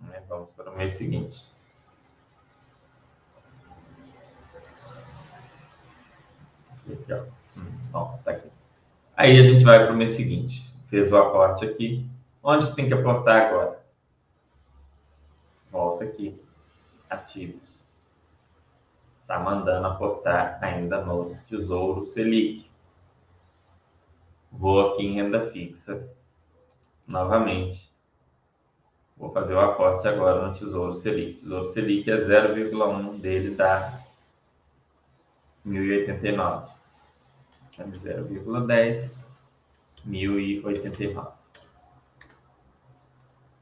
Né? Vamos para o mês seguinte. Aqui, ó. Hum, bom, tá aqui. Aí a gente vai para o mês seguinte. Fez o aporte aqui. Onde tem que aportar agora? Volta aqui. Ativos. Está mandando aportar ainda no Tesouro Selic. Vou aqui em renda fixa. Novamente. Vou fazer o aporte agora no Tesouro Selic. Tesouro Selic é 0,1 dele dá 1.089. 0,10, 1089.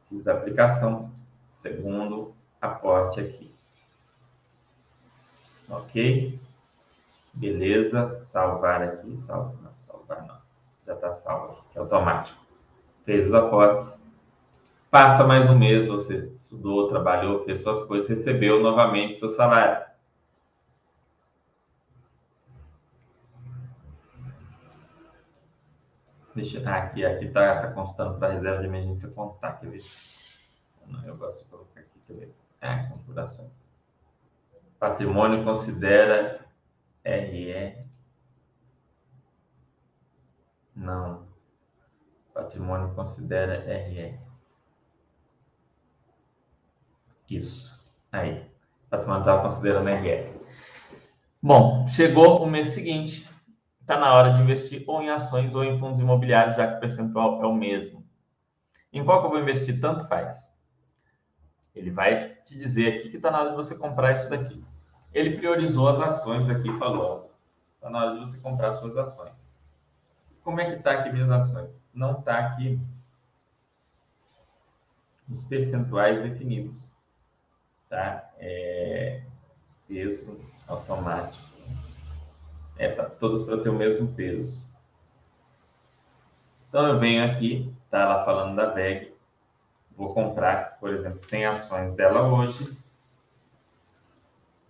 Fiz a aplicação, segundo aporte aqui. Ok? Beleza, salvar aqui, salvar, não, salvar não, já está salvo aqui, que é automático. Fez os aportes, passa mais um mês, você estudou, trabalhou, fez suas coisas, recebeu novamente seu salário. Deixa, ah, aqui, aqui tá, tá constando para reserva de emergência contar, quer ver? Não, eu gosto de colocar aqui, quer ver? Ah, configurações. Patrimônio considera RE. Não. Patrimônio considera RE. Isso. Aí. Patrimônio estava considerando RE. Bom, chegou o mês seguinte. Está na hora de investir ou em ações ou em fundos imobiliários, já que o percentual é o mesmo. Em qual que eu vou investir? Tanto faz. Ele vai te dizer aqui que está na hora de você comprar isso daqui. Ele priorizou as ações aqui, falou. Está na hora de você comprar suas ações. Como é que está aqui minhas ações? Não está aqui os percentuais definidos. Tá? É, peso automático. É todas para ter o mesmo peso. Então eu venho aqui, tá lá falando da VEG. Vou comprar, por exemplo, 100 ações dela hoje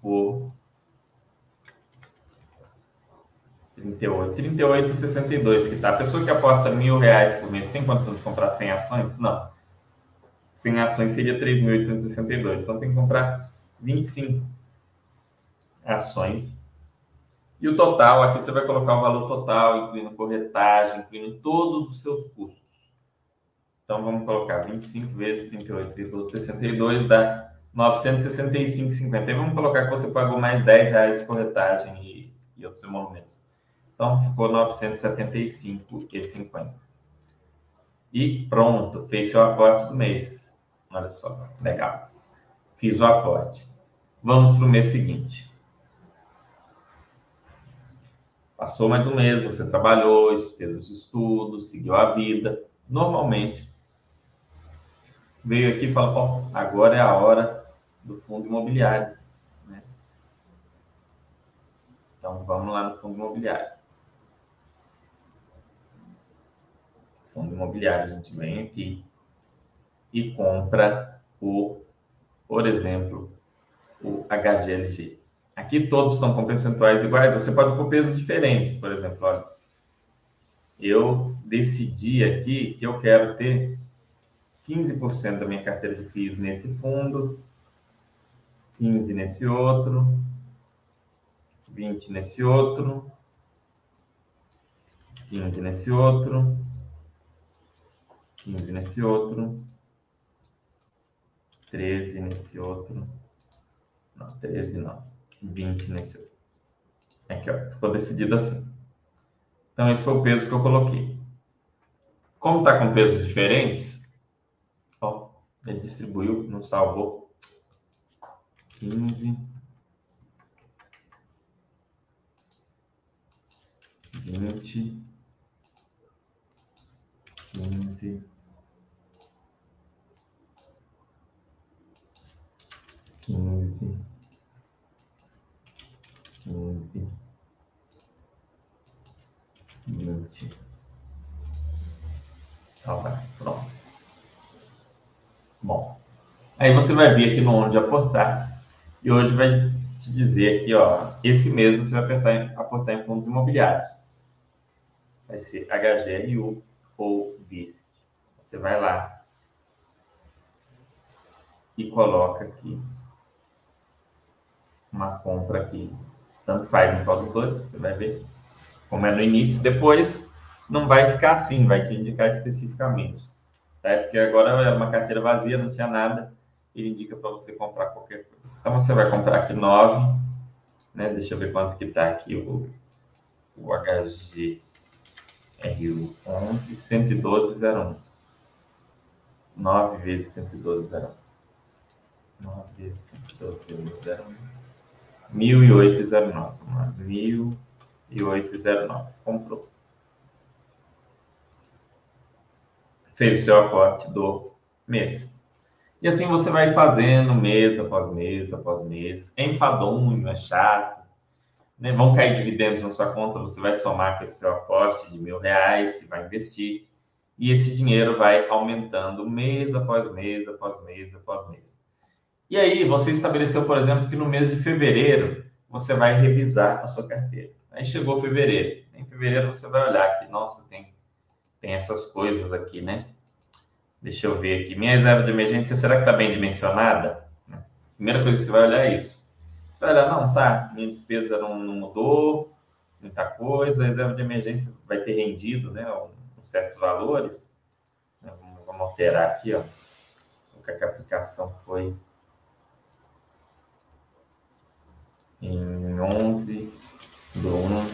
por 38, 38,62 que tá. A pessoa que aporta mil reais por mês tem condição de comprar 100 ações? Não. 100 ações seria 3.862. Então tem que comprar 25 ações. E o total, aqui você vai colocar o valor total, incluindo corretagem, incluindo todos os seus custos. Então vamos colocar 25 vezes 38,62 dá 965,50. E vamos colocar que você pagou mais 10 reais de corretagem e, e outros emolumentos. Então ficou 975,50. E pronto, fez seu aporte do mês. Olha só, legal. Fiz o aporte. Vamos para o mês seguinte. Passou mais um mês, você trabalhou, fez os estudos, seguiu a vida. Normalmente, veio aqui e falou: agora é a hora do fundo imobiliário. Né? Então, vamos lá no fundo imobiliário. Fundo imobiliário, a gente vem aqui e compra o, por exemplo, o HGLG. Aqui todos estão com percentuais iguais, você pode pôr pesos diferentes, por exemplo, olha. Eu decidi aqui que eu quero ter 15% da minha carteira de FIIs nesse fundo, 15 nesse outro, 20 nesse outro, 15 nesse outro, 15 nesse outro, 13 nesse outro, não, 13 não, 20 nesse outro. Aqui, ó, ficou decidido assim. Então, esse foi o peso que eu coloquei. Como está com pesos diferentes, ó, ele distribuiu, não salvou. 15. 20. 15. 15 quinze. Tá, vai, pronto. Bom, aí você vai vir aqui no onde aportar e hoje vai te dizer aqui, ó, esse mesmo você vai apertar em, aportar em fundos imobiliários. Vai ser HGRU ou BISC. Você vai lá e coloca aqui uma compra aqui tanto faz em qual dos dois, você vai ver como é no início. Depois não vai ficar assim, vai te indicar especificamente. Tá? Porque agora é uma carteira vazia, não tinha nada, ele indica para você comprar qualquer coisa. Então você vai comprar aqui 9, né? Deixa eu ver quanto que está aqui o, o HG RU 11 112,01. 9 vezes 112,01. 9 vezes 112,01. 1809. 1809. Comprou. Fez o seu aporte do mês. E assim você vai fazendo mês após mês após mês. É enfadonho, é chato. Né? Vão cair dividendos na sua conta, você vai somar com esse seu aporte de mil reais, e vai investir. E esse dinheiro vai aumentando mês após mês, após mês, após mês. E aí, você estabeleceu, por exemplo, que no mês de fevereiro você vai revisar a sua carteira. Aí chegou fevereiro. Em fevereiro você vai olhar aqui, nossa, tem, tem essas coisas aqui, né? Deixa eu ver aqui. Minha reserva de emergência, será que está bem dimensionada? Primeira coisa que você vai olhar é isso. Você vai olhar, não, tá, minha despesa não, não mudou, muita coisa, a reserva de emergência vai ter rendido, né, um, certos valores. Vamos, alterar aqui, ó, que a aplicação foi em 11 de 1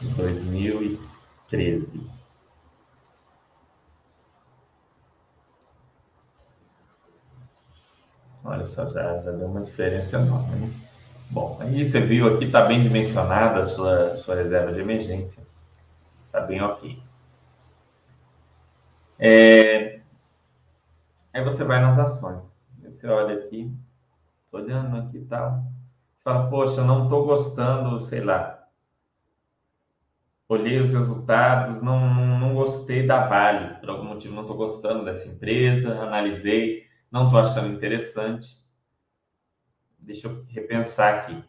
de 2013. Olha só, já, já deu uma diferença enorme. Né? Bom, aí você viu aqui, está bem dimensionada a sua, sua reserva de emergência. Está bem ok. É... Aí você vai nas ações. Você olha aqui, estou olhando aqui e tal. Fala, poxa, não estou gostando, sei lá. Olhei os resultados, não, não, não gostei da Vale. Por algum motivo, não estou gostando dessa empresa. Analisei não estou achando interessante. Deixa eu repensar aqui.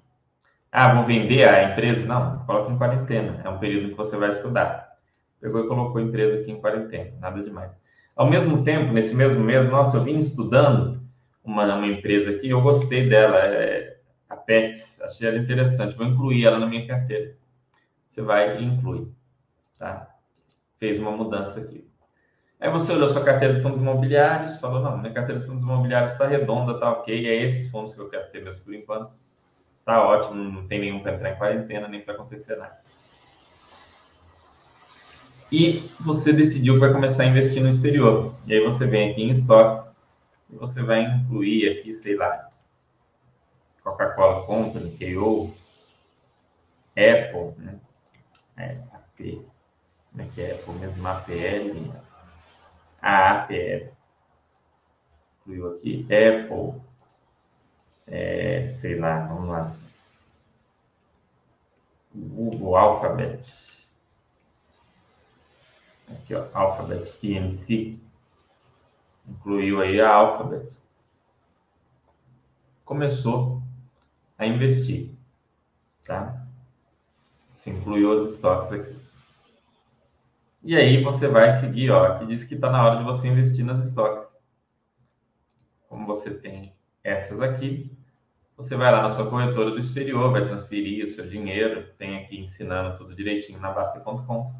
Ah, vou vender a empresa? Não, coloca em quarentena. É um período que você vai estudar. Pegou e colocou a empresa aqui em quarentena, nada demais. Ao mesmo tempo, nesse mesmo mês, nossa, eu vim estudando uma, uma empresa aqui, eu gostei dela, é a PETS, achei ela interessante, vou incluir ela na minha carteira. Você vai e inclui, tá? Fez uma mudança aqui. Aí você olhou sua carteira de fundos imobiliários, falou, não, minha carteira de fundos imobiliários está redonda, está ok, é esses fundos que eu quero ter mesmo por enquanto. Tá ótimo, não tem nenhum para entrar em quarentena, nem para acontecer nada. E você decidiu que vai começar a investir no exterior. E aí você vem aqui em estoques e você vai incluir aqui, sei lá, Coca-Cola Company, KO, Apple, né? É, AP, como é que é? Apple mesmo, APL, a Apple. Incluiu aqui Apple. É, sei lá, vamos lá. Google Alphabet. Aqui, ó, Alphabet PNC. Incluiu aí a Alphabet. Começou a investir, tá? Você incluiu os estoques aqui. E aí você vai seguir, ó, aqui diz que está na hora de você investir nas estoques. Como você tem essas aqui, você vai lá na sua corretora do exterior, vai transferir o seu dinheiro, tem aqui ensinando tudo direitinho na Basta.com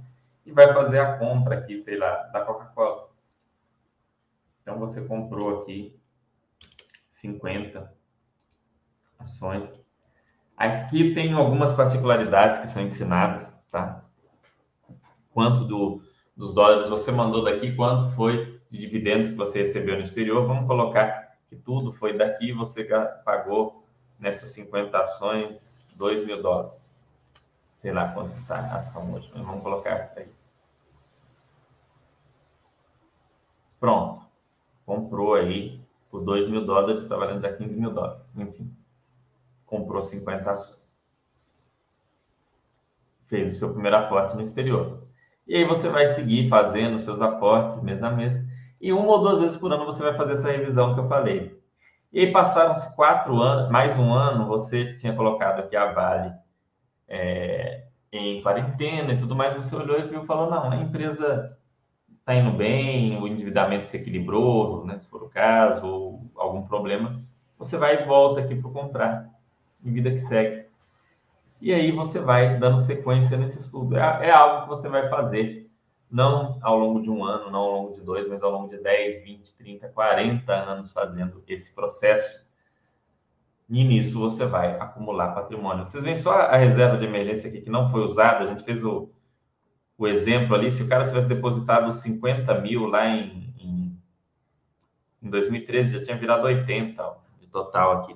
e vai fazer a compra aqui, sei lá, da Coca-Cola. Então você comprou aqui 50 ações. Aqui tem algumas particularidades que são ensinadas, tá? quanto do, dos dólares você mandou daqui, quanto foi de dividendos que você recebeu no exterior. Vamos colocar que tudo foi daqui, você pagou nessas 50 ações 2 mil dólares. Sei lá quanto está a ação hoje, mas vamos colocar aí. Pronto. Comprou aí por 2 mil dólares, está valendo já 15 mil dólares. Enfim, comprou 50 ações. Fez o seu primeiro aporte no exterior. E aí você vai seguir fazendo seus aportes mês a mês. E uma ou duas vezes por ano você vai fazer essa revisão que eu falei. E aí passaram-se quatro anos, mais um ano, você tinha colocado aqui a Vale é, em quarentena e tudo mais, você olhou e viu e falou, não, a empresa está indo bem, o endividamento se equilibrou, né, se for o caso, ou algum problema, você vai e volta aqui para comprar, em vida que segue. E aí você vai dando sequência nesse estudo. É, é, algo que você vai fazer, não ao longo de um ano, não ao longo de dois, mas ao longo de 10, 20, 30, 40 anos fazendo esse processo. E nisso você vai acumular patrimônio. Vocês veem só a reserva de emergência aqui que não foi usada. A gente fez o, o exemplo ali. Se o cara tivesse depositado 50 mil lá em, em, em 2013, já tinha virado 80 ó, de total aqui.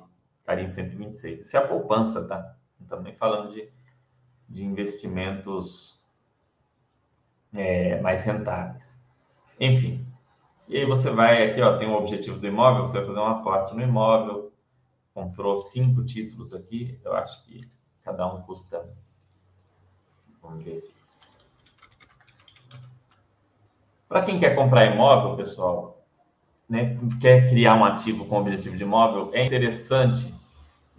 Estaria em 126. Isso é a poupança, tá? também falando de, de investimentos é, mais rentáveis. Enfim, e aí você vai aqui, ó, tem o objetivo do imóvel, você vai fazer um aporte no imóvel, comprou cinco títulos aqui, eu acho que cada um custa, vamos ver aqui. Para quem quer comprar imóvel, pessoal, né, quer criar um ativo com objetivo de imóvel, é interessante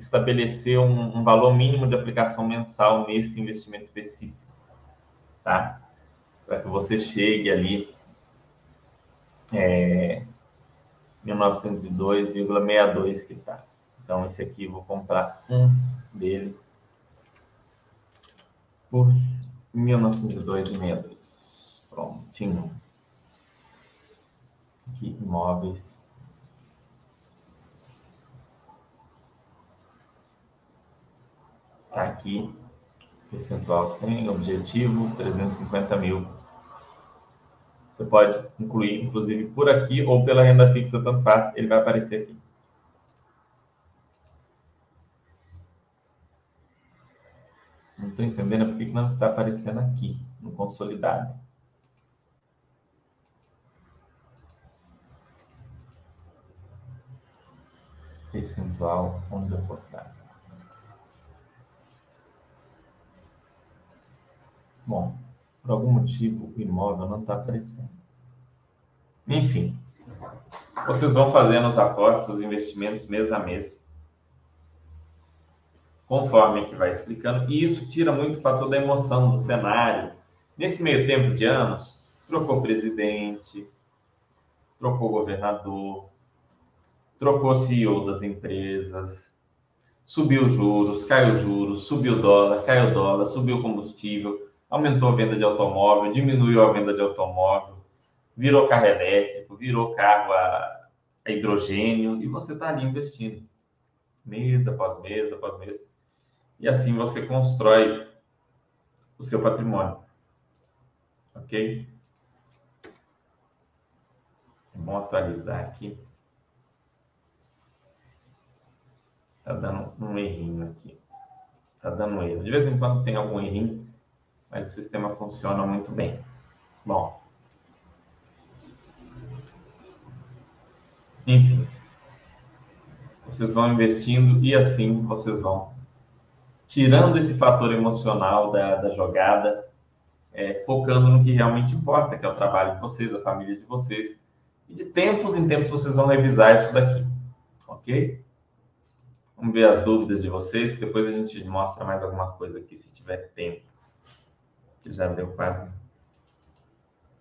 estabelecer um, um, valor mínimo de aplicação mensal nesse investimento específico, tá? Para que você chegue ali é, 1902,62 que está. Então, esse aqui vou comprar um dele por 1902,62. Prontinho. Aqui, imóveis. Tá aqui, percentual sem objetivo, 350 mil. Você pode incluir, inclusive, por aqui ou pela renda fixa, tanto faz, ele vai aparecer aqui. Não estou entendendo por que não está aparecendo aqui, no consolidado. Percentual onde reportar. Bom, por algum motivo o imóvel não está aparecendo. Enfim, vocês vão fazendo os aportes, os investimentos mês a mês, conforme que vai explicando, e isso tira muito o fator da emoção do cenário. Nesse meio tempo de anos, trocou presidente, trocou governador, trocou CEO das empresas, subiu juros, caiu juros, subiu dólar, caiu dólar, subiu combustível, aumentou a venda de automóvel, diminuiu a venda de automóvel, virou carro elétrico, virou carro a, a hidrogênio, e você está ali investindo, mês após mês após mês. E assim você constrói o seu patrimônio. Ok? É bom atualizar aqui. Tá dando um errinho aqui. Tá dando um erro. De vez em quando tem algum errinho mas o sistema funciona muito bem. Bom. Enfim. Vocês vão investindo e assim vocês vão tirando esse fator emocional da, da jogada, é, focando no que realmente importa, que é o trabalho de vocês, a família de vocês. E de tempos em tempos vocês vão revisar isso daqui, ok? Vamos ver as dúvidas de vocês, depois a gente mostra mais alguma coisa aqui, se tiver tempo que já deu quase.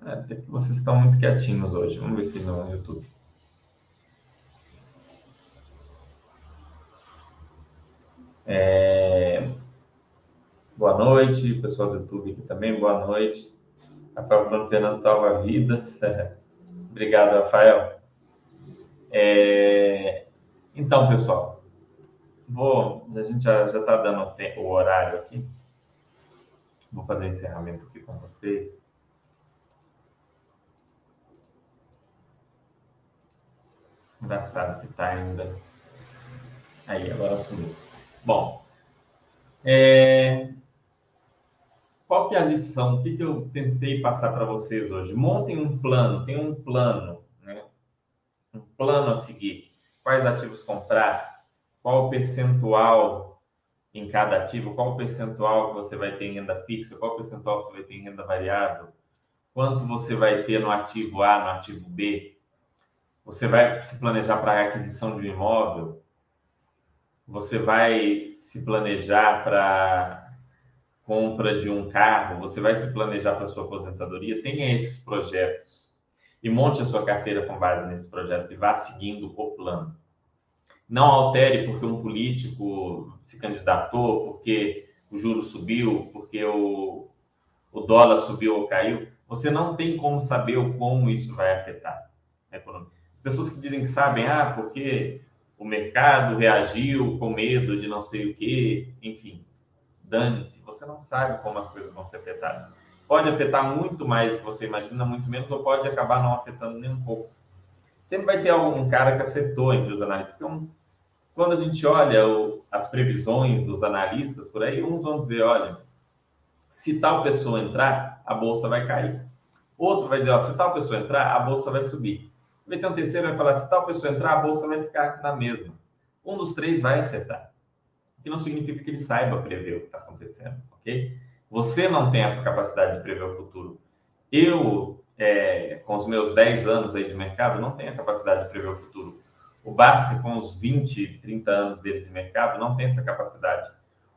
É, vocês estão muito quietinhos hoje. Vamos ver se no YouTube. É... Boa noite, pessoal do YouTube aqui também, boa noite. Rafael Bruno Fernando salva vidas. <laughs> Obrigado, Rafael. É... Então, pessoal, vou, a gente já está dando o horário aqui. Vou fazer o encerramento aqui com vocês. Engraçado que está ainda. Aí, agora sumiu. Bom, é... qual que é a lição? O que, que eu tentei passar para vocês hoje? Montem um plano, tem um plano, né? Um plano a seguir. Quais ativos comprar? Qual o percentual em cada ativo, qual o percentual que você vai ter em renda fixa, qual o percentual que você vai ter em renda variável, quanto você vai ter no ativo A, no ativo B, você vai se planejar para a aquisição de um imóvel, você vai se planejar para compra de um carro, você vai se planejar para sua aposentadoria, tenha esses projetos. E monte a sua carteira com base nesses projetos e vá seguindo o plano não altere porque um político se candidatou, porque o juro subiu, porque o, o dólar subiu ou caiu. Você não tem como saber como isso vai afetar a economia. As pessoas que dizem que sabem, ah, porque o mercado reagiu com medo de não sei o quê, enfim, dane-se. Você não sabe como as coisas vão ser afetadas. Pode afetar muito mais do que você imagina, muito menos, ou pode acabar não afetando nem um pouco. Sempre vai ter algum cara que acertou entre os analistas, porque é um quando a gente olha o, as previsões dos analistas por aí, uns vão dizer, olha, se tal pessoa entrar, a bolsa vai cair. Outro vai dizer, ó, se tal pessoa entrar, a bolsa vai subir. Vai ter um terceiro vai falar, se tal pessoa entrar, a bolsa vai ficar na mesma. Um dos três vai acertar. O que não significa que ele saiba prever o que está acontecendo, ok? Você não tem a capacidade de prever o futuro. Eu, é, com os meus 10 anos aí de mercado, não tenho a capacidade de prever o futuro. O Basque, com os 20, 30 anos dele de mercado, não tem essa capacidade.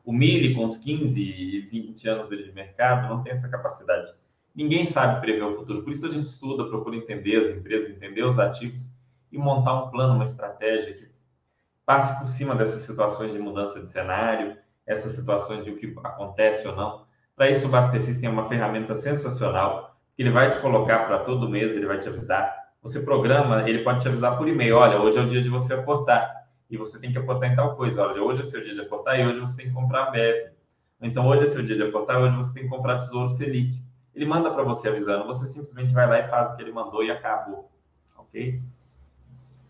O Mille, com os 15 e 20 anos dele de mercado, não tem essa capacidade. Ninguém sabe prever o futuro, por isso a gente estuda, procura entender as empresas, entender os ativos e montar um plano, uma estratégia que passe por cima dessas situações de mudança de cenário, essas situações de o que acontece ou não. Para isso, o Bastecis tem uma ferramenta sensacional que ele vai te colocar para todo mês, ele vai te avisar. Você programa, ele pode te avisar por e-mail, olha, hoje é o dia de você aportar e você tem que aportar em tal coisa. Olha, hoje é seu dia de aportar e hoje você tem que comprar a BEV. Então, hoje é seu dia de aportar e hoje você tem que comprar Tesouro Selic. Ele manda para você avisando, você simplesmente vai lá e faz o que ele mandou e acabou. Ok?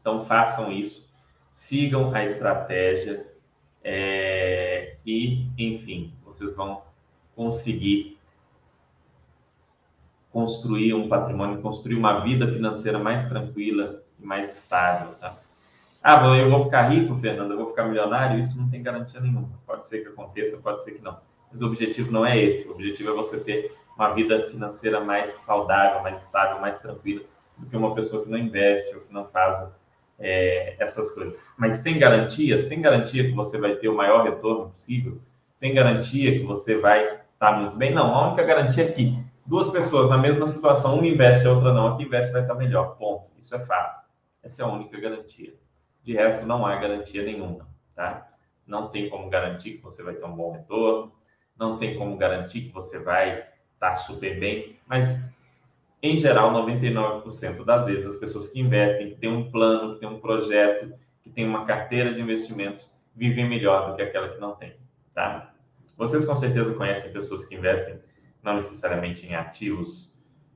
Então, façam isso, sigam a estratégia é, e, enfim, vocês vão conseguir construir um patrimônio, construir uma vida financeira mais tranquila e mais estável, tá? Ah, eu vou ficar rico, Fernando, eu vou ficar milionário, isso não tem garantia nenhuma. Pode ser que aconteça, pode ser que não. Mas o objetivo não é esse. O objetivo é você ter uma vida financeira mais saudável, mais estável, mais tranquila do que uma pessoa que não investe ou que não faz é, essas coisas. Mas tem garantias? Tem garantia que você vai ter o maior retorno possível? Tem garantia que você vai estar tá muito bem? Não. A única garantia é que duas pessoas na mesma situação, uma investe e a outra não, a que investe vai estar melhor. Ponto. Isso é fato. Essa é a única garantia. De resto, não há garantia nenhuma, tá? Não tem como garantir que você vai ter um bom retorno, não tem como garantir que você vai estar tá super bem, mas em geral, 99% das vezes as pessoas que investem, que têm um plano, que têm um projeto, que têm uma carteira de investimentos, vivem melhor do que aquela que não tem, tá? Vocês com certeza conhecem pessoas que investem não necessariamente em ativos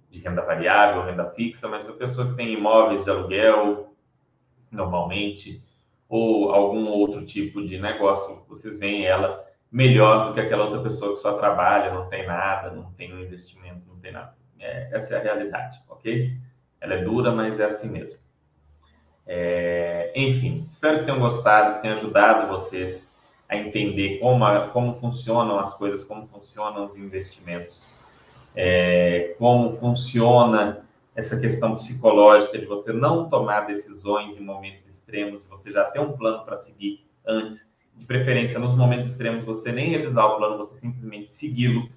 de renda variável, renda fixa, mas a pessoa que tem imóveis de aluguel, normalmente, ou algum outro tipo de negócio, vocês veem ela melhor do que aquela outra pessoa que só trabalha, não tem nada, não tem um investimento, não tem nada. É, essa é a realidade, ok? Ela é dura, mas é assim mesmo. É, enfim, espero que tenham gostado, que tenha ajudado vocês a entender como, a, como funcionam as coisas, como funcionam os investimentos, é, como funciona essa questão psicológica de você não tomar decisões em momentos extremos, você já ter um plano para seguir antes, de preferência nos momentos extremos você nem revisar o plano, você simplesmente segui-lo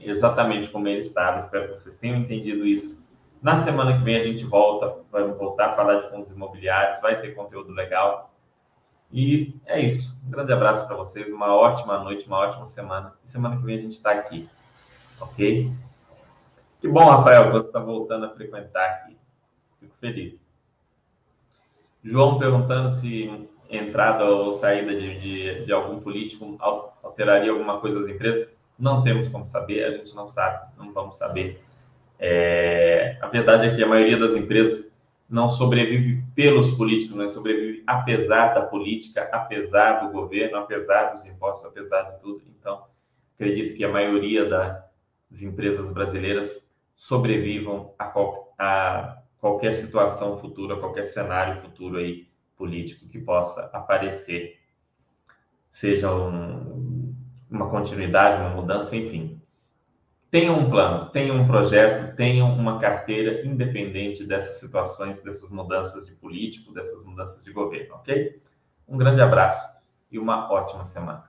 exatamente como ele estava. Espero que vocês tenham entendido isso. Na semana que vem a gente volta, vamos voltar a falar de fundos imobiliários, vai ter conteúdo legal. E é isso. Um grande abraço para vocês, uma ótima noite, uma ótima semana. E semana que vem a gente está aqui, ok? Que bom, Rafael, você está voltando a frequentar aqui. Fico feliz. João perguntando se entrada ou saída de, de, de, algum político alteraria alguma coisa às empresas. Não temos como saber, a gente não sabe, não vamos saber. É, a verdade é que a maioria das empresas não sobrevive pelos políticos, não sobrevive apesar da política, apesar do governo, apesar dos impostos, apesar de tudo. Então, acredito que a maioria das empresas brasileiras sobrevivam a, qual, a qualquer situação futura, a qualquer cenário futuro aí político que possa aparecer, seja um, uma continuidade, uma mudança, enfim. Tenham um plano, tenham um projeto, tenham uma carteira independente dessas situações, dessas mudanças de político, dessas mudanças de governo, ok? Um grande abraço e uma ótima semana.